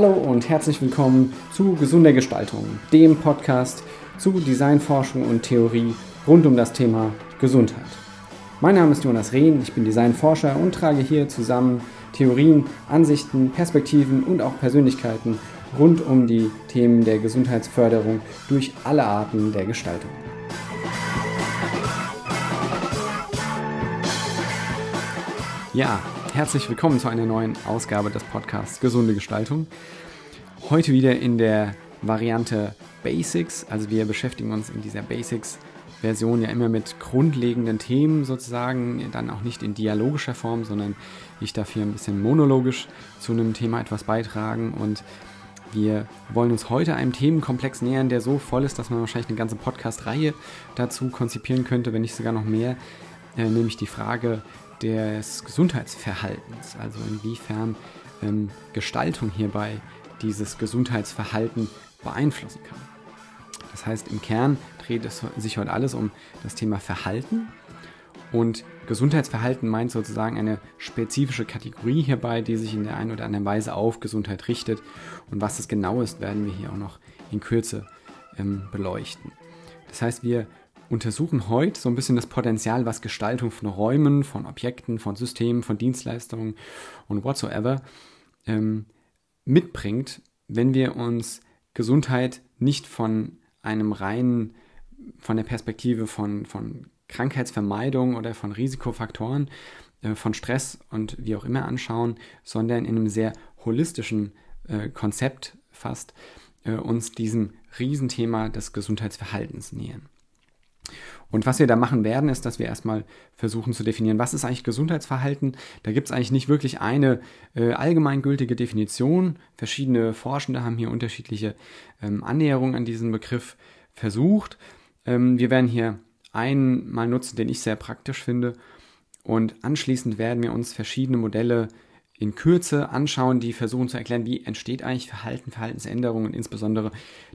Hallo und herzlich willkommen zu Gesunder Gestaltung, dem Podcast zu Designforschung und Theorie rund um das Thema Gesundheit. Mein Name ist Jonas Rehn, ich bin Designforscher und trage hier zusammen Theorien, Ansichten, Perspektiven und auch Persönlichkeiten rund um die Themen der Gesundheitsförderung durch alle Arten der Gestaltung. Ja, herzlich willkommen zu einer neuen Ausgabe des Podcasts Gesunde Gestaltung. Heute wieder in der Variante Basics, also wir beschäftigen uns in dieser Basics-Version ja immer mit grundlegenden Themen sozusagen, dann auch nicht in dialogischer Form, sondern ich darf hier ein bisschen monologisch zu einem Thema etwas beitragen. Und wir wollen uns heute einem Themenkomplex nähern, der so voll ist, dass man wahrscheinlich eine ganze Podcast-Reihe dazu konzipieren könnte, wenn nicht sogar noch mehr, äh, nämlich die Frage des Gesundheitsverhaltens, also inwiefern ähm, Gestaltung hierbei dieses Gesundheitsverhalten beeinflussen kann. Das heißt, im Kern dreht es sich heute alles um das Thema Verhalten und Gesundheitsverhalten meint sozusagen eine spezifische Kategorie hierbei, die sich in der einen oder anderen Weise auf Gesundheit richtet. Und was das genau ist, werden wir hier auch noch in Kürze ähm, beleuchten. Das heißt, wir untersuchen heute so ein bisschen das Potenzial, was Gestaltung von Räumen, von Objekten, von Systemen, von Dienstleistungen und whatsoever ähm, mitbringt, wenn wir uns Gesundheit nicht von einem reinen, von der Perspektive von, von Krankheitsvermeidung oder von Risikofaktoren, äh, von Stress und wie auch immer anschauen, sondern in einem sehr holistischen äh, Konzept fast äh, uns diesem Riesenthema des Gesundheitsverhaltens nähern. Und was wir da machen werden, ist, dass wir erstmal versuchen zu definieren, was ist eigentlich Gesundheitsverhalten. Da gibt es eigentlich nicht wirklich eine äh, allgemeingültige Definition. Verschiedene Forschende haben hier unterschiedliche ähm, Annäherungen an diesen Begriff versucht. Ähm, wir werden hier einen mal nutzen, den ich sehr praktisch finde. Und anschließend werden wir uns verschiedene Modelle in Kürze anschauen, die versuchen zu erklären, wie entsteht eigentlich Verhalten, Verhaltensänderungen, insbesondere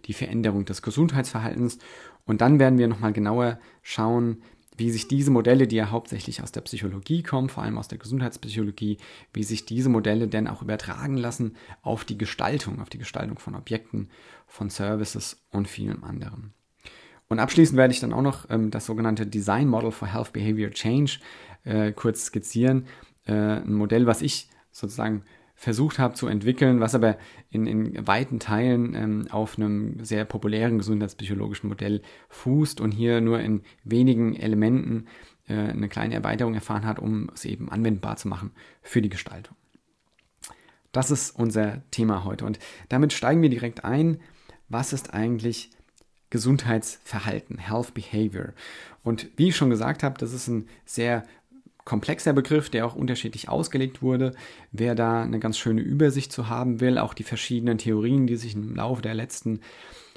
die Veränderung des Gesundheitsverhaltens. Und dann werden wir nochmal genauer schauen, wie sich diese Modelle, die ja hauptsächlich aus der Psychologie kommen, vor allem aus der Gesundheitspsychologie, wie sich diese Modelle denn auch übertragen lassen auf die Gestaltung, auf die Gestaltung von Objekten, von Services und vielem anderen. Und abschließend werde ich dann auch noch ähm, das sogenannte Design Model for Health Behavior Change äh, kurz skizzieren. Äh, ein Modell, was ich sozusagen versucht habe zu entwickeln, was aber in, in weiten Teilen ähm, auf einem sehr populären gesundheitspsychologischen Modell fußt und hier nur in wenigen Elementen äh, eine kleine Erweiterung erfahren hat, um es eben anwendbar zu machen für die Gestaltung. Das ist unser Thema heute und damit steigen wir direkt ein. Was ist eigentlich Gesundheitsverhalten, Health Behavior? Und wie ich schon gesagt habe, das ist ein sehr komplexer Begriff, der auch unterschiedlich ausgelegt wurde. Wer da eine ganz schöne Übersicht zu haben will, auch die verschiedenen Theorien, die sich im Laufe der letzten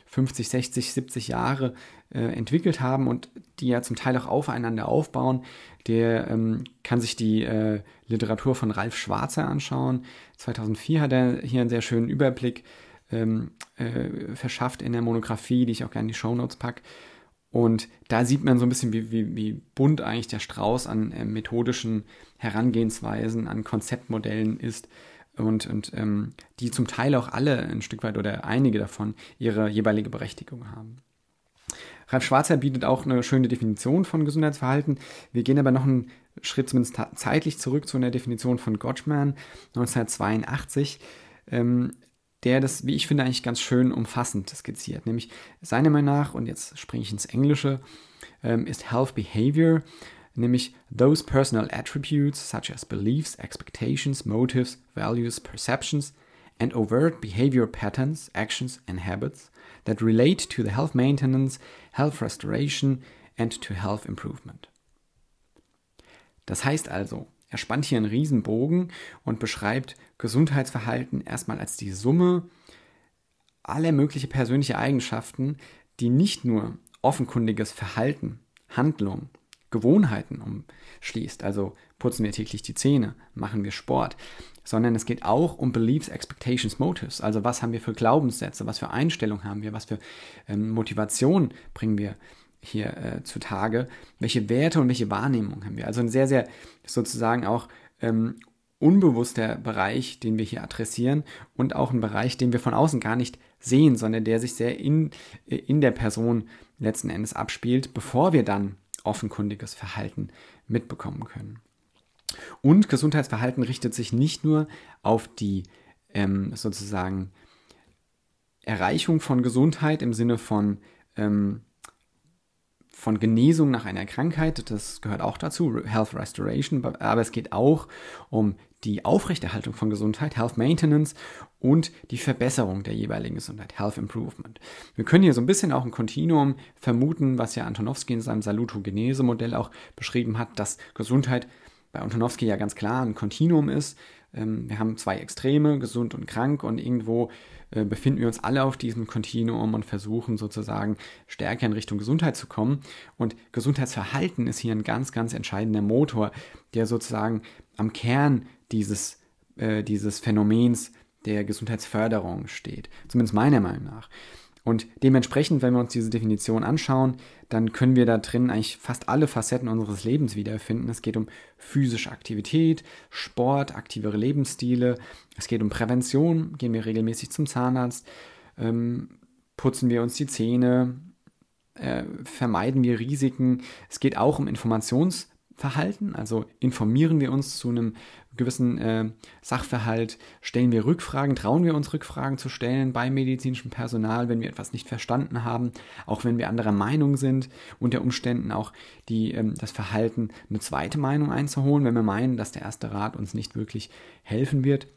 50, 60, 70 Jahre äh, entwickelt haben und die ja zum Teil auch aufeinander aufbauen, der ähm, kann sich die äh, Literatur von Ralf Schwarzer anschauen. 2004 hat er hier einen sehr schönen Überblick ähm, äh, verschafft in der Monographie, die ich auch gerne in die Show Notes packe. Und da sieht man so ein bisschen, wie, wie, wie bunt eigentlich der Strauß an äh, methodischen Herangehensweisen, an Konzeptmodellen ist und, und ähm, die zum Teil auch alle ein Stück weit oder einige davon ihre jeweilige Berechtigung haben. Ralf Schwarzer bietet auch eine schöne Definition von Gesundheitsverhalten. Wir gehen aber noch einen Schritt zumindest zeitlich zurück zu einer Definition von Gottschman 1982. Ähm, der das, wie ich finde, eigentlich ganz schön umfassend skizziert. Nämlich seiner Meinung nach, und jetzt springe ich ins Englische, ähm, ist Health Behavior, nämlich those personal attributes such as beliefs, expectations, motives, values, perceptions, and overt behavior patterns, actions, and habits that relate to the health maintenance, health restoration, and to health improvement. Das heißt also, er spannt hier einen Riesenbogen und beschreibt Gesundheitsverhalten erstmal als die Summe aller möglichen persönlichen Eigenschaften, die nicht nur offenkundiges Verhalten, Handlung, Gewohnheiten umschließt, also putzen wir täglich die Zähne, machen wir Sport, sondern es geht auch um Beliefs, Expectations, Motives, also was haben wir für Glaubenssätze, was für Einstellungen haben wir, was für ähm, Motivation bringen wir hier äh, zutage, welche Werte und welche Wahrnehmung haben wir. Also ein sehr, sehr sozusagen auch ähm, unbewusster Bereich, den wir hier adressieren und auch ein Bereich, den wir von außen gar nicht sehen, sondern der sich sehr in, in der Person letzten Endes abspielt, bevor wir dann offenkundiges Verhalten mitbekommen können. Und Gesundheitsverhalten richtet sich nicht nur auf die ähm, sozusagen Erreichung von Gesundheit im Sinne von ähm, von Genesung nach einer Krankheit, das gehört auch dazu, Health Restoration, aber es geht auch um die Aufrechterhaltung von Gesundheit, Health Maintenance und die Verbesserung der jeweiligen Gesundheit, Health Improvement. Wir können hier so ein bisschen auch ein Kontinuum vermuten, was ja Antonowski in seinem Salutogenese-Modell auch beschrieben hat, dass Gesundheit bei Antonowski ja ganz klar ein Kontinuum ist. Ähm, wir haben zwei Extreme, gesund und krank, und irgendwo befinden wir uns alle auf diesem Kontinuum und versuchen sozusagen stärker in Richtung Gesundheit zu kommen. Und Gesundheitsverhalten ist hier ein ganz, ganz entscheidender Motor, der sozusagen am Kern dieses, äh, dieses Phänomens der Gesundheitsförderung steht. Zumindest meiner Meinung nach. Und dementsprechend, wenn wir uns diese Definition anschauen, dann können wir da drin eigentlich fast alle Facetten unseres Lebens wiederfinden. Es geht um physische Aktivität, Sport, aktivere Lebensstile. Es geht um Prävention. Gehen wir regelmäßig zum Zahnarzt? Ähm, putzen wir uns die Zähne? Äh, vermeiden wir Risiken? Es geht auch um Informations- Verhalten, also informieren wir uns zu einem gewissen äh, Sachverhalt, stellen wir Rückfragen, trauen wir uns Rückfragen zu stellen beim medizinischen Personal, wenn wir etwas nicht verstanden haben, auch wenn wir anderer Meinung sind, unter Umständen auch die, ähm, das Verhalten, eine zweite Meinung einzuholen, wenn wir meinen, dass der erste Rat uns nicht wirklich helfen wird.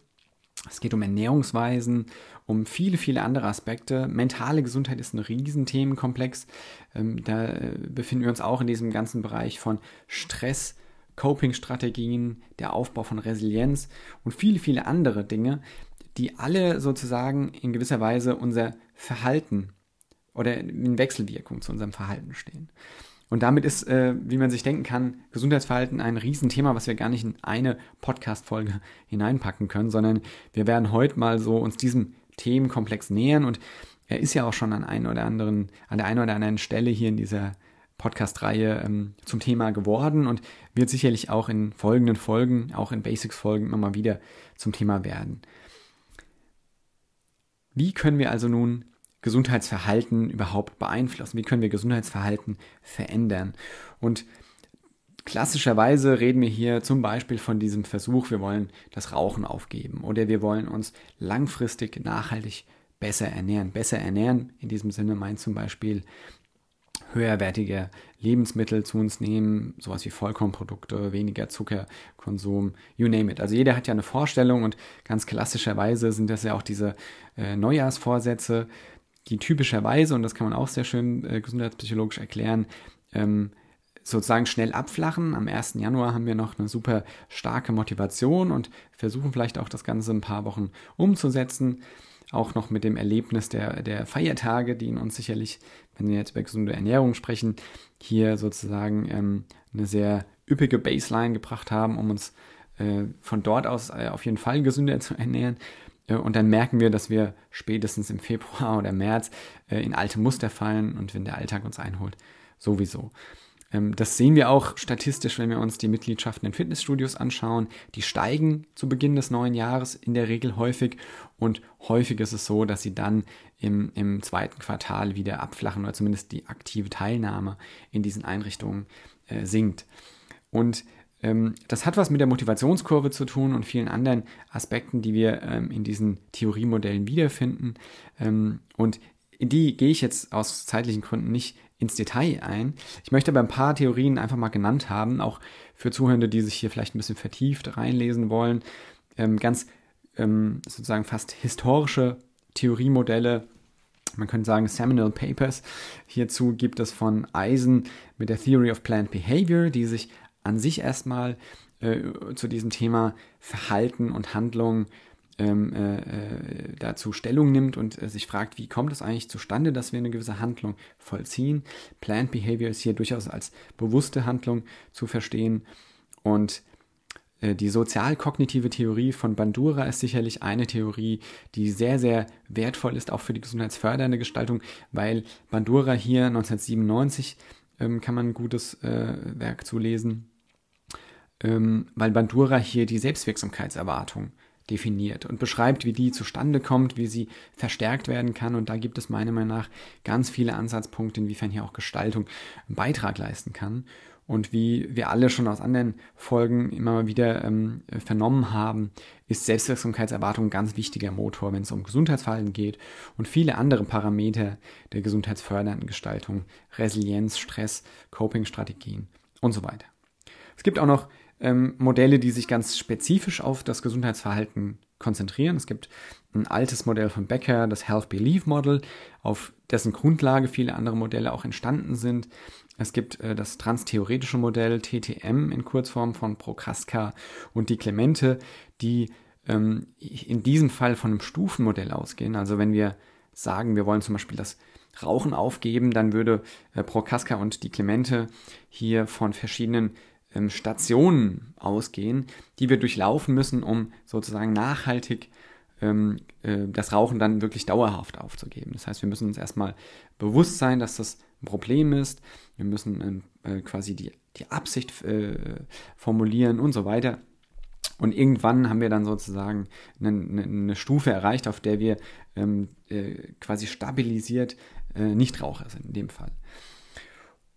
Es geht um Ernährungsweisen, um viele, viele andere Aspekte. Mentale Gesundheit ist ein Riesenthemenkomplex. Ähm, da äh, befinden wir uns auch in diesem ganzen Bereich von Stress, Coping-Strategien, der Aufbau von Resilienz und viele, viele andere Dinge, die alle sozusagen in gewisser Weise unser Verhalten oder in Wechselwirkung zu unserem Verhalten stehen. Und damit ist, äh, wie man sich denken kann, Gesundheitsverhalten ein Riesenthema, was wir gar nicht in eine Podcast-Folge hineinpacken können, sondern wir werden heute mal so uns diesem Themenkomplex nähern und er ist ja auch schon an einen oder anderen, an der einen oder anderen Stelle hier in dieser Podcast-Reihe ähm, zum Thema geworden und wird sicherlich auch in folgenden Folgen, auch in Basics-Folgen immer mal wieder zum Thema werden. Wie können wir also nun Gesundheitsverhalten überhaupt beeinflussen? Wie können wir Gesundheitsverhalten verändern? Und klassischerweise reden wir hier zum Beispiel von diesem Versuch, wir wollen das Rauchen aufgeben oder wir wollen uns langfristig nachhaltig besser ernähren. Besser ernähren in diesem Sinne meint zum Beispiel höherwertige Lebensmittel zu uns nehmen, sowas wie Vollkornprodukte, weniger Zuckerkonsum, you name it. Also jeder hat ja eine Vorstellung und ganz klassischerweise sind das ja auch diese äh, Neujahrsvorsätze, die typischerweise, und das kann man auch sehr schön äh, gesundheitspsychologisch erklären, ähm, sozusagen schnell abflachen. Am 1. Januar haben wir noch eine super starke Motivation und versuchen vielleicht auch das Ganze ein paar Wochen umzusetzen. Auch noch mit dem Erlebnis der, der Feiertage, die in uns sicherlich, wenn wir jetzt über gesunde Ernährung sprechen, hier sozusagen ähm, eine sehr üppige Baseline gebracht haben, um uns äh, von dort aus äh, auf jeden Fall gesünder zu ernähren. Und dann merken wir, dass wir spätestens im Februar oder März äh, in alte Muster fallen und wenn der Alltag uns einholt, sowieso. Ähm, das sehen wir auch statistisch, wenn wir uns die Mitgliedschaften in Fitnessstudios anschauen. Die steigen zu Beginn des neuen Jahres in der Regel häufig und häufig ist es so, dass sie dann im, im zweiten Quartal wieder abflachen oder zumindest die aktive Teilnahme in diesen Einrichtungen äh, sinkt. Und das hat was mit der Motivationskurve zu tun und vielen anderen Aspekten, die wir ähm, in diesen Theoriemodellen wiederfinden. Ähm, und in die gehe ich jetzt aus zeitlichen Gründen nicht ins Detail ein. Ich möchte aber ein paar Theorien einfach mal genannt haben, auch für Zuhörende, die sich hier vielleicht ein bisschen vertieft reinlesen wollen. ganz sozusagen fast historische Theoriemodelle man könnte sagen Seminal Papers. Hierzu gibt es von Eisen mit der Theory of Planned Behavior, die sich an sich erstmal äh, zu diesem Thema Verhalten und Handlung ähm, äh, äh, dazu Stellung nimmt und äh, sich fragt, wie kommt es eigentlich zustande, dass wir eine gewisse Handlung vollziehen. Planned Behavior ist hier durchaus als bewusste Handlung zu verstehen und äh, die sozialkognitive Theorie von Bandura ist sicherlich eine Theorie, die sehr, sehr wertvoll ist, auch für die gesundheitsfördernde Gestaltung, weil Bandura hier 1997 ähm, kann man ein gutes äh, Werk zulesen, ähm, weil Bandura hier die Selbstwirksamkeitserwartung definiert und beschreibt, wie die zustande kommt, wie sie verstärkt werden kann. Und da gibt es meiner Meinung nach ganz viele Ansatzpunkte, inwiefern hier auch Gestaltung einen Beitrag leisten kann. Und wie wir alle schon aus anderen Folgen immer wieder ähm, vernommen haben, ist Selbstwirksamkeitserwartung ein ganz wichtiger Motor, wenn es um Gesundheitsverhalten geht und viele andere Parameter der gesundheitsfördernden Gestaltung, Resilienz, Stress, Coping-Strategien und so weiter. Es gibt auch noch ähm, Modelle, die sich ganz spezifisch auf das Gesundheitsverhalten konzentrieren. Es gibt ein altes Modell von Becker, das Health Belief Model, auf dessen Grundlage viele andere Modelle auch entstanden sind. Es gibt äh, das transtheoretische Modell TTM in Kurzform von Prokaska und die Clemente, die ähm, in diesem Fall von einem Stufenmodell ausgehen. Also wenn wir sagen, wir wollen zum Beispiel das Rauchen aufgeben, dann würde äh, Prokaska und die Clemente hier von verschiedenen Stationen ausgehen, die wir durchlaufen müssen, um sozusagen nachhaltig ähm, äh, das Rauchen dann wirklich dauerhaft aufzugeben. Das heißt, wir müssen uns erstmal bewusst sein, dass das ein Problem ist. Wir müssen ähm, äh, quasi die, die Absicht äh, formulieren und so weiter. Und irgendwann haben wir dann sozusagen eine, eine Stufe erreicht, auf der wir ähm, quasi stabilisiert Nichtraucher sind in dem Fall.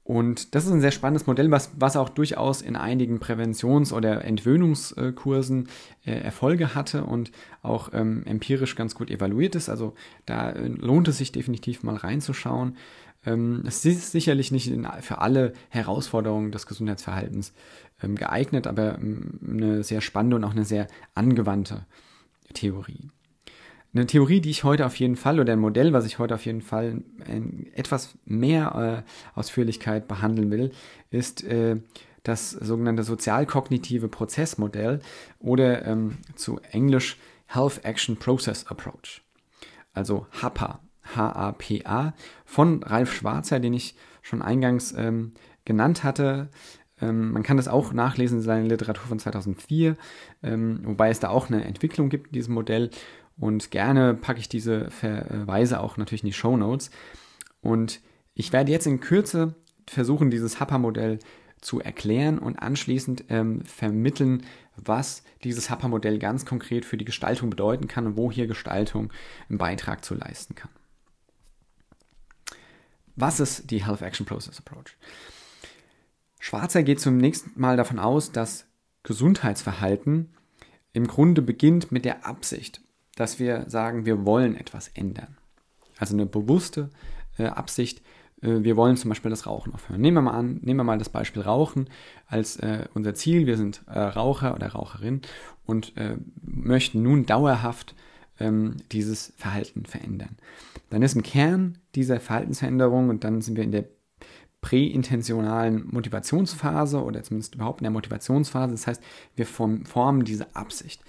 Und das ist ein sehr spannendes Modell, was, was auch durchaus in einigen Präventions- oder Entwöhnungskursen äh, Erfolge hatte und auch ähm, empirisch ganz gut evaluiert ist. Also da äh, lohnt es sich definitiv mal reinzuschauen. Ähm, es ist sicherlich nicht in, für alle Herausforderungen des Gesundheitsverhaltens ähm, geeignet, aber ähm, eine sehr spannende und auch eine sehr angewandte Theorie. Eine Theorie, die ich heute auf jeden Fall oder ein Modell, was ich heute auf jeden Fall in etwas mehr äh, Ausführlichkeit behandeln will, ist äh, das sogenannte sozialkognitive Prozessmodell oder ähm, zu Englisch Health Action Process Approach. Also HAPA, H-A-P-A, von Ralf Schwarzer, den ich schon eingangs ähm, genannt hatte. Ähm, man kann das auch nachlesen in seiner Literatur von 2004, ähm, wobei es da auch eine Entwicklung gibt in diesem Modell. Und gerne packe ich diese Verweise auch natürlich in die Show Notes. Und ich werde jetzt in Kürze versuchen, dieses HAPA-Modell zu erklären und anschließend ähm, vermitteln, was dieses HAPA-Modell ganz konkret für die Gestaltung bedeuten kann und wo hier Gestaltung einen Beitrag zu leisten kann. Was ist die Health Action Process Approach? Schwarzer geht zunächst mal davon aus, dass Gesundheitsverhalten im Grunde beginnt mit der Absicht dass wir sagen, wir wollen etwas ändern. Also eine bewusste äh, Absicht, äh, wir wollen zum Beispiel das Rauchen aufhören. Nehmen wir mal an, nehmen wir mal das Beispiel Rauchen als äh, unser Ziel. Wir sind äh, Raucher oder Raucherin und äh, möchten nun dauerhaft ähm, dieses Verhalten verändern. Dann ist im Kern dieser Verhaltensveränderung und dann sind wir in der präintentionalen Motivationsphase oder zumindest überhaupt in der Motivationsphase. Das heißt, wir formen diese Absicht.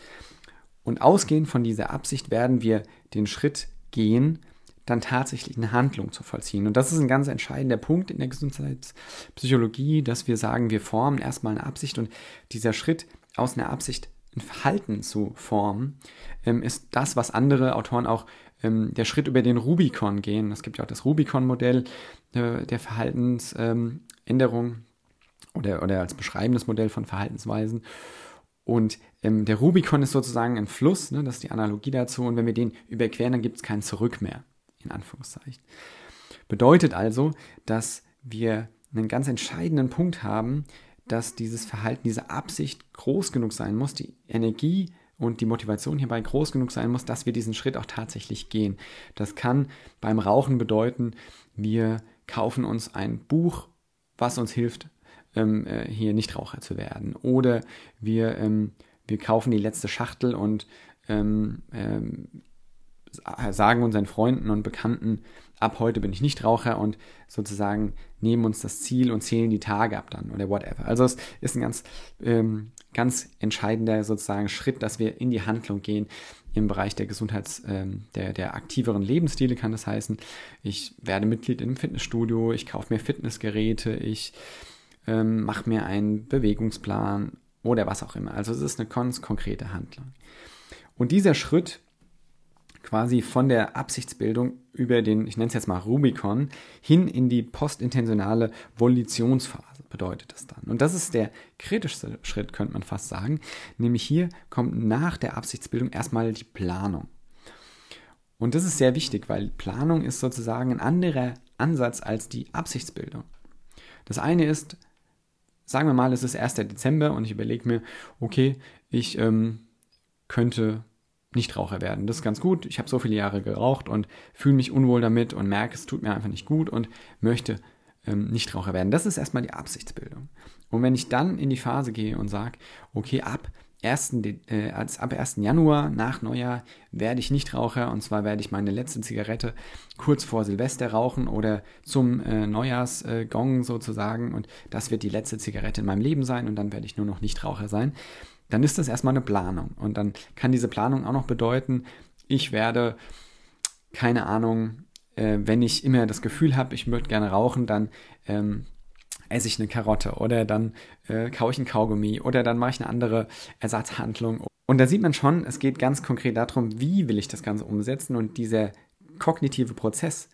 Und ausgehend von dieser Absicht werden wir den Schritt gehen, dann tatsächlich eine Handlung zu vollziehen. Und das ist ein ganz entscheidender Punkt in der Gesundheitspsychologie, dass wir sagen, wir formen erstmal eine Absicht und dieser Schritt aus einer Absicht ein Verhalten zu formen, ähm, ist das, was andere Autoren auch ähm, der Schritt über den Rubikon gehen. Es gibt ja auch das Rubikon-Modell äh, der Verhaltensänderung ähm, oder, oder als beschreibendes Modell von Verhaltensweisen. Und ähm, der Rubikon ist sozusagen ein Fluss, ne, das ist die Analogie dazu. Und wenn wir den überqueren, dann gibt es kein Zurück mehr, in Anführungszeichen. Bedeutet also, dass wir einen ganz entscheidenden Punkt haben, dass dieses Verhalten, diese Absicht groß genug sein muss, die Energie und die Motivation hierbei groß genug sein muss, dass wir diesen Schritt auch tatsächlich gehen. Das kann beim Rauchen bedeuten, wir kaufen uns ein Buch, was uns hilft, ähm, äh, hier Nichtraucher zu werden. Oder wir, ähm, wir kaufen die letzte Schachtel und ähm, ähm, sagen unseren Freunden und Bekannten, ab heute bin ich Nichtraucher und sozusagen nehmen uns das Ziel und zählen die Tage ab dann oder whatever. Also es ist ein ganz, ähm, ganz entscheidender sozusagen Schritt, dass wir in die Handlung gehen im Bereich der Gesundheits, ähm, der, der aktiveren Lebensstile kann das heißen. Ich werde Mitglied im Fitnessstudio, ich kaufe mir Fitnessgeräte, ich ähm, mach mir einen Bewegungsplan oder was auch immer. Also es ist eine ganz konkrete Handlung. Und dieser Schritt quasi von der Absichtsbildung über den, ich nenne es jetzt mal Rubicon, hin in die postintentionale Volitionsphase. bedeutet das dann? Und das ist der kritischste Schritt, könnte man fast sagen. Nämlich hier kommt nach der Absichtsbildung erstmal die Planung. Und das ist sehr wichtig, weil Planung ist sozusagen ein anderer Ansatz als die Absichtsbildung. Das eine ist, sagen wir mal, es ist 1. Dezember und ich überlege mir, okay, ich ähm, könnte Nichtraucher werden. Das ist ganz gut. Ich habe so viele Jahre geraucht und fühle mich unwohl damit und merke, es tut mir einfach nicht gut und möchte ähm, Nichtraucher werden. Das ist erstmal die Absichtsbildung. Und wenn ich dann in die Phase gehe und sage, okay, ab 1. Äh, ab 1. Januar nach Neujahr werde ich Nichtraucher und zwar werde ich meine letzte Zigarette kurz vor Silvester rauchen oder zum äh, Neujahrsgong äh, sozusagen und das wird die letzte Zigarette in meinem Leben sein und dann werde ich nur noch Nichtraucher sein dann ist das erstmal eine Planung. Und dann kann diese Planung auch noch bedeuten, ich werde, keine Ahnung, äh, wenn ich immer das Gefühl habe, ich möchte gerne rauchen, dann ähm, esse ich eine Karotte oder dann äh, kaue ich ein Kaugummi oder dann mache ich eine andere Ersatzhandlung. Und da sieht man schon, es geht ganz konkret darum, wie will ich das Ganze umsetzen und dieser kognitive Prozess,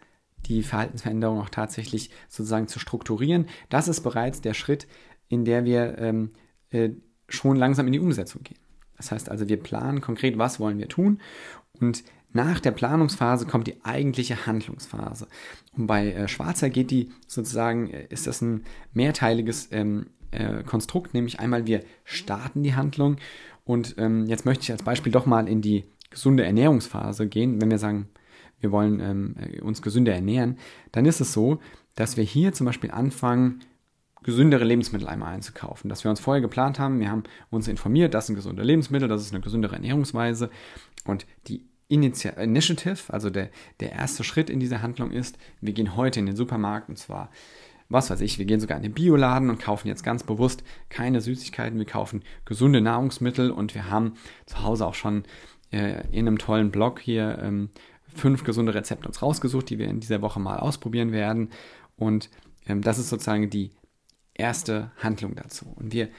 die Verhaltensveränderung auch tatsächlich sozusagen zu strukturieren, das ist bereits der Schritt, in der wir ähm, äh, schon langsam in die Umsetzung gehen. Das heißt also, wir planen konkret, was wollen wir tun und nach der Planungsphase kommt die eigentliche Handlungsphase. Und bei äh, Schwarzer geht die sozusagen, äh, ist das ein mehrteiliges ähm, äh, Konstrukt, nämlich einmal wir starten die Handlung und ähm, jetzt möchte ich als Beispiel doch mal in die gesunde Ernährungsphase gehen. Wenn wir sagen, wir wollen ähm, äh, uns gesünder ernähren, dann ist es so, dass wir hier zum Beispiel anfangen, gesündere Lebensmittel einmal einzukaufen. Dass wir uns vorher geplant haben, wir haben uns informiert, das sind gesunde Lebensmittel, das ist eine gesündere Ernährungsweise. Und die Initi Initiative, also der, der erste Schritt in dieser Handlung ist, wir gehen heute in den Supermarkt und zwar, was weiß ich, wir gehen sogar in den Bioladen und kaufen jetzt ganz bewusst keine Süßigkeiten, wir kaufen gesunde Nahrungsmittel und wir haben zu Hause auch schon äh, in einem tollen Blog hier ähm, fünf gesunde Rezepte uns rausgesucht, die wir in dieser Woche mal ausprobieren werden. Und ähm, das ist sozusagen die erste Handlung dazu. Und wir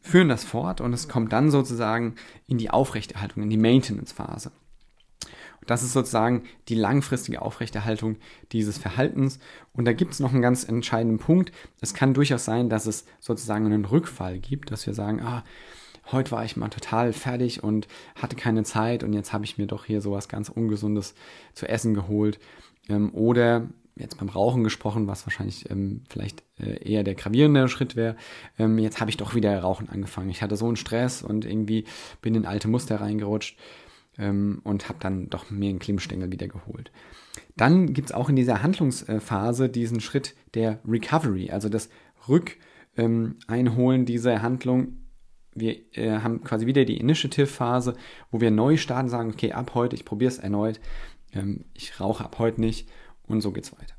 führen das fort und es kommt dann sozusagen in die Aufrechterhaltung, in die Maintenance-Phase. Das ist sozusagen die langfristige Aufrechterhaltung dieses Verhaltens. Und da gibt es noch einen ganz entscheidenden Punkt. Es kann durchaus sein, dass es sozusagen einen Rückfall gibt, dass wir sagen, ah, heute war ich mal total fertig und hatte keine Zeit und jetzt habe ich mir doch hier sowas ganz Ungesundes zu essen geholt. Ähm, oder jetzt beim Rauchen gesprochen, was wahrscheinlich ähm, vielleicht äh, eher der gravierende Schritt wäre. Ähm, jetzt habe ich doch wieder Rauchen angefangen. Ich hatte so einen Stress und irgendwie bin in alte Muster reingerutscht ähm, und habe dann doch mir einen Klimmstängel wieder geholt. Dann gibt es auch in dieser Handlungsphase diesen Schritt der Recovery, also das Rückeinholen dieser Handlung. Wir äh, haben quasi wieder die Initiative-Phase, wo wir neu starten, sagen, okay, ab heute, ich probiere es erneut, ähm, ich rauche ab heute nicht und so geht's weiter.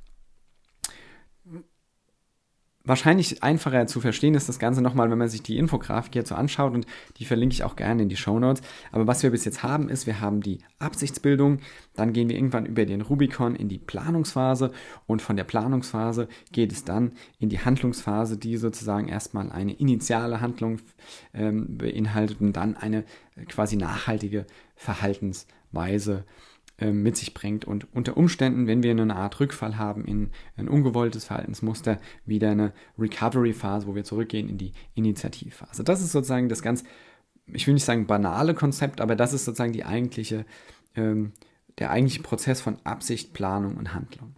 Wahrscheinlich einfacher zu verstehen ist das Ganze nochmal, wenn man sich die Infografik so anschaut und die verlinke ich auch gerne in die Show Notes. Aber was wir bis jetzt haben, ist, wir haben die Absichtsbildung, dann gehen wir irgendwann über den Rubicon in die Planungsphase und von der Planungsphase geht es dann in die Handlungsphase, die sozusagen erstmal eine initiale Handlung ähm, beinhaltet und dann eine quasi nachhaltige Verhaltensweise mit sich bringt und unter Umständen, wenn wir eine Art Rückfall haben in ein ungewolltes Verhaltensmuster, wieder eine Recovery-Phase, wo wir zurückgehen in die Initiativphase. Das ist sozusagen das ganz, ich will nicht sagen banale Konzept, aber das ist sozusagen die eigentliche, ähm, der eigentliche Prozess von Absicht, Planung und Handlung.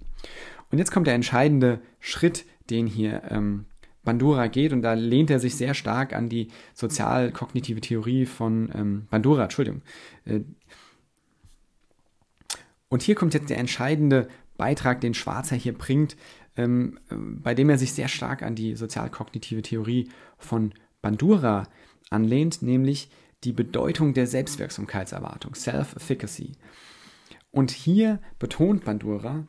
Und jetzt kommt der entscheidende Schritt, den hier ähm, Bandura geht und da lehnt er sich sehr stark an die sozial-kognitive Theorie von ähm, Bandura, Entschuldigung, äh, und hier kommt jetzt der entscheidende Beitrag, den Schwarzer hier bringt, ähm, bei dem er sich sehr stark an die sozialkognitive Theorie von Bandura anlehnt, nämlich die Bedeutung der Selbstwirksamkeitserwartung, Self-Efficacy. Und hier betont Bandura,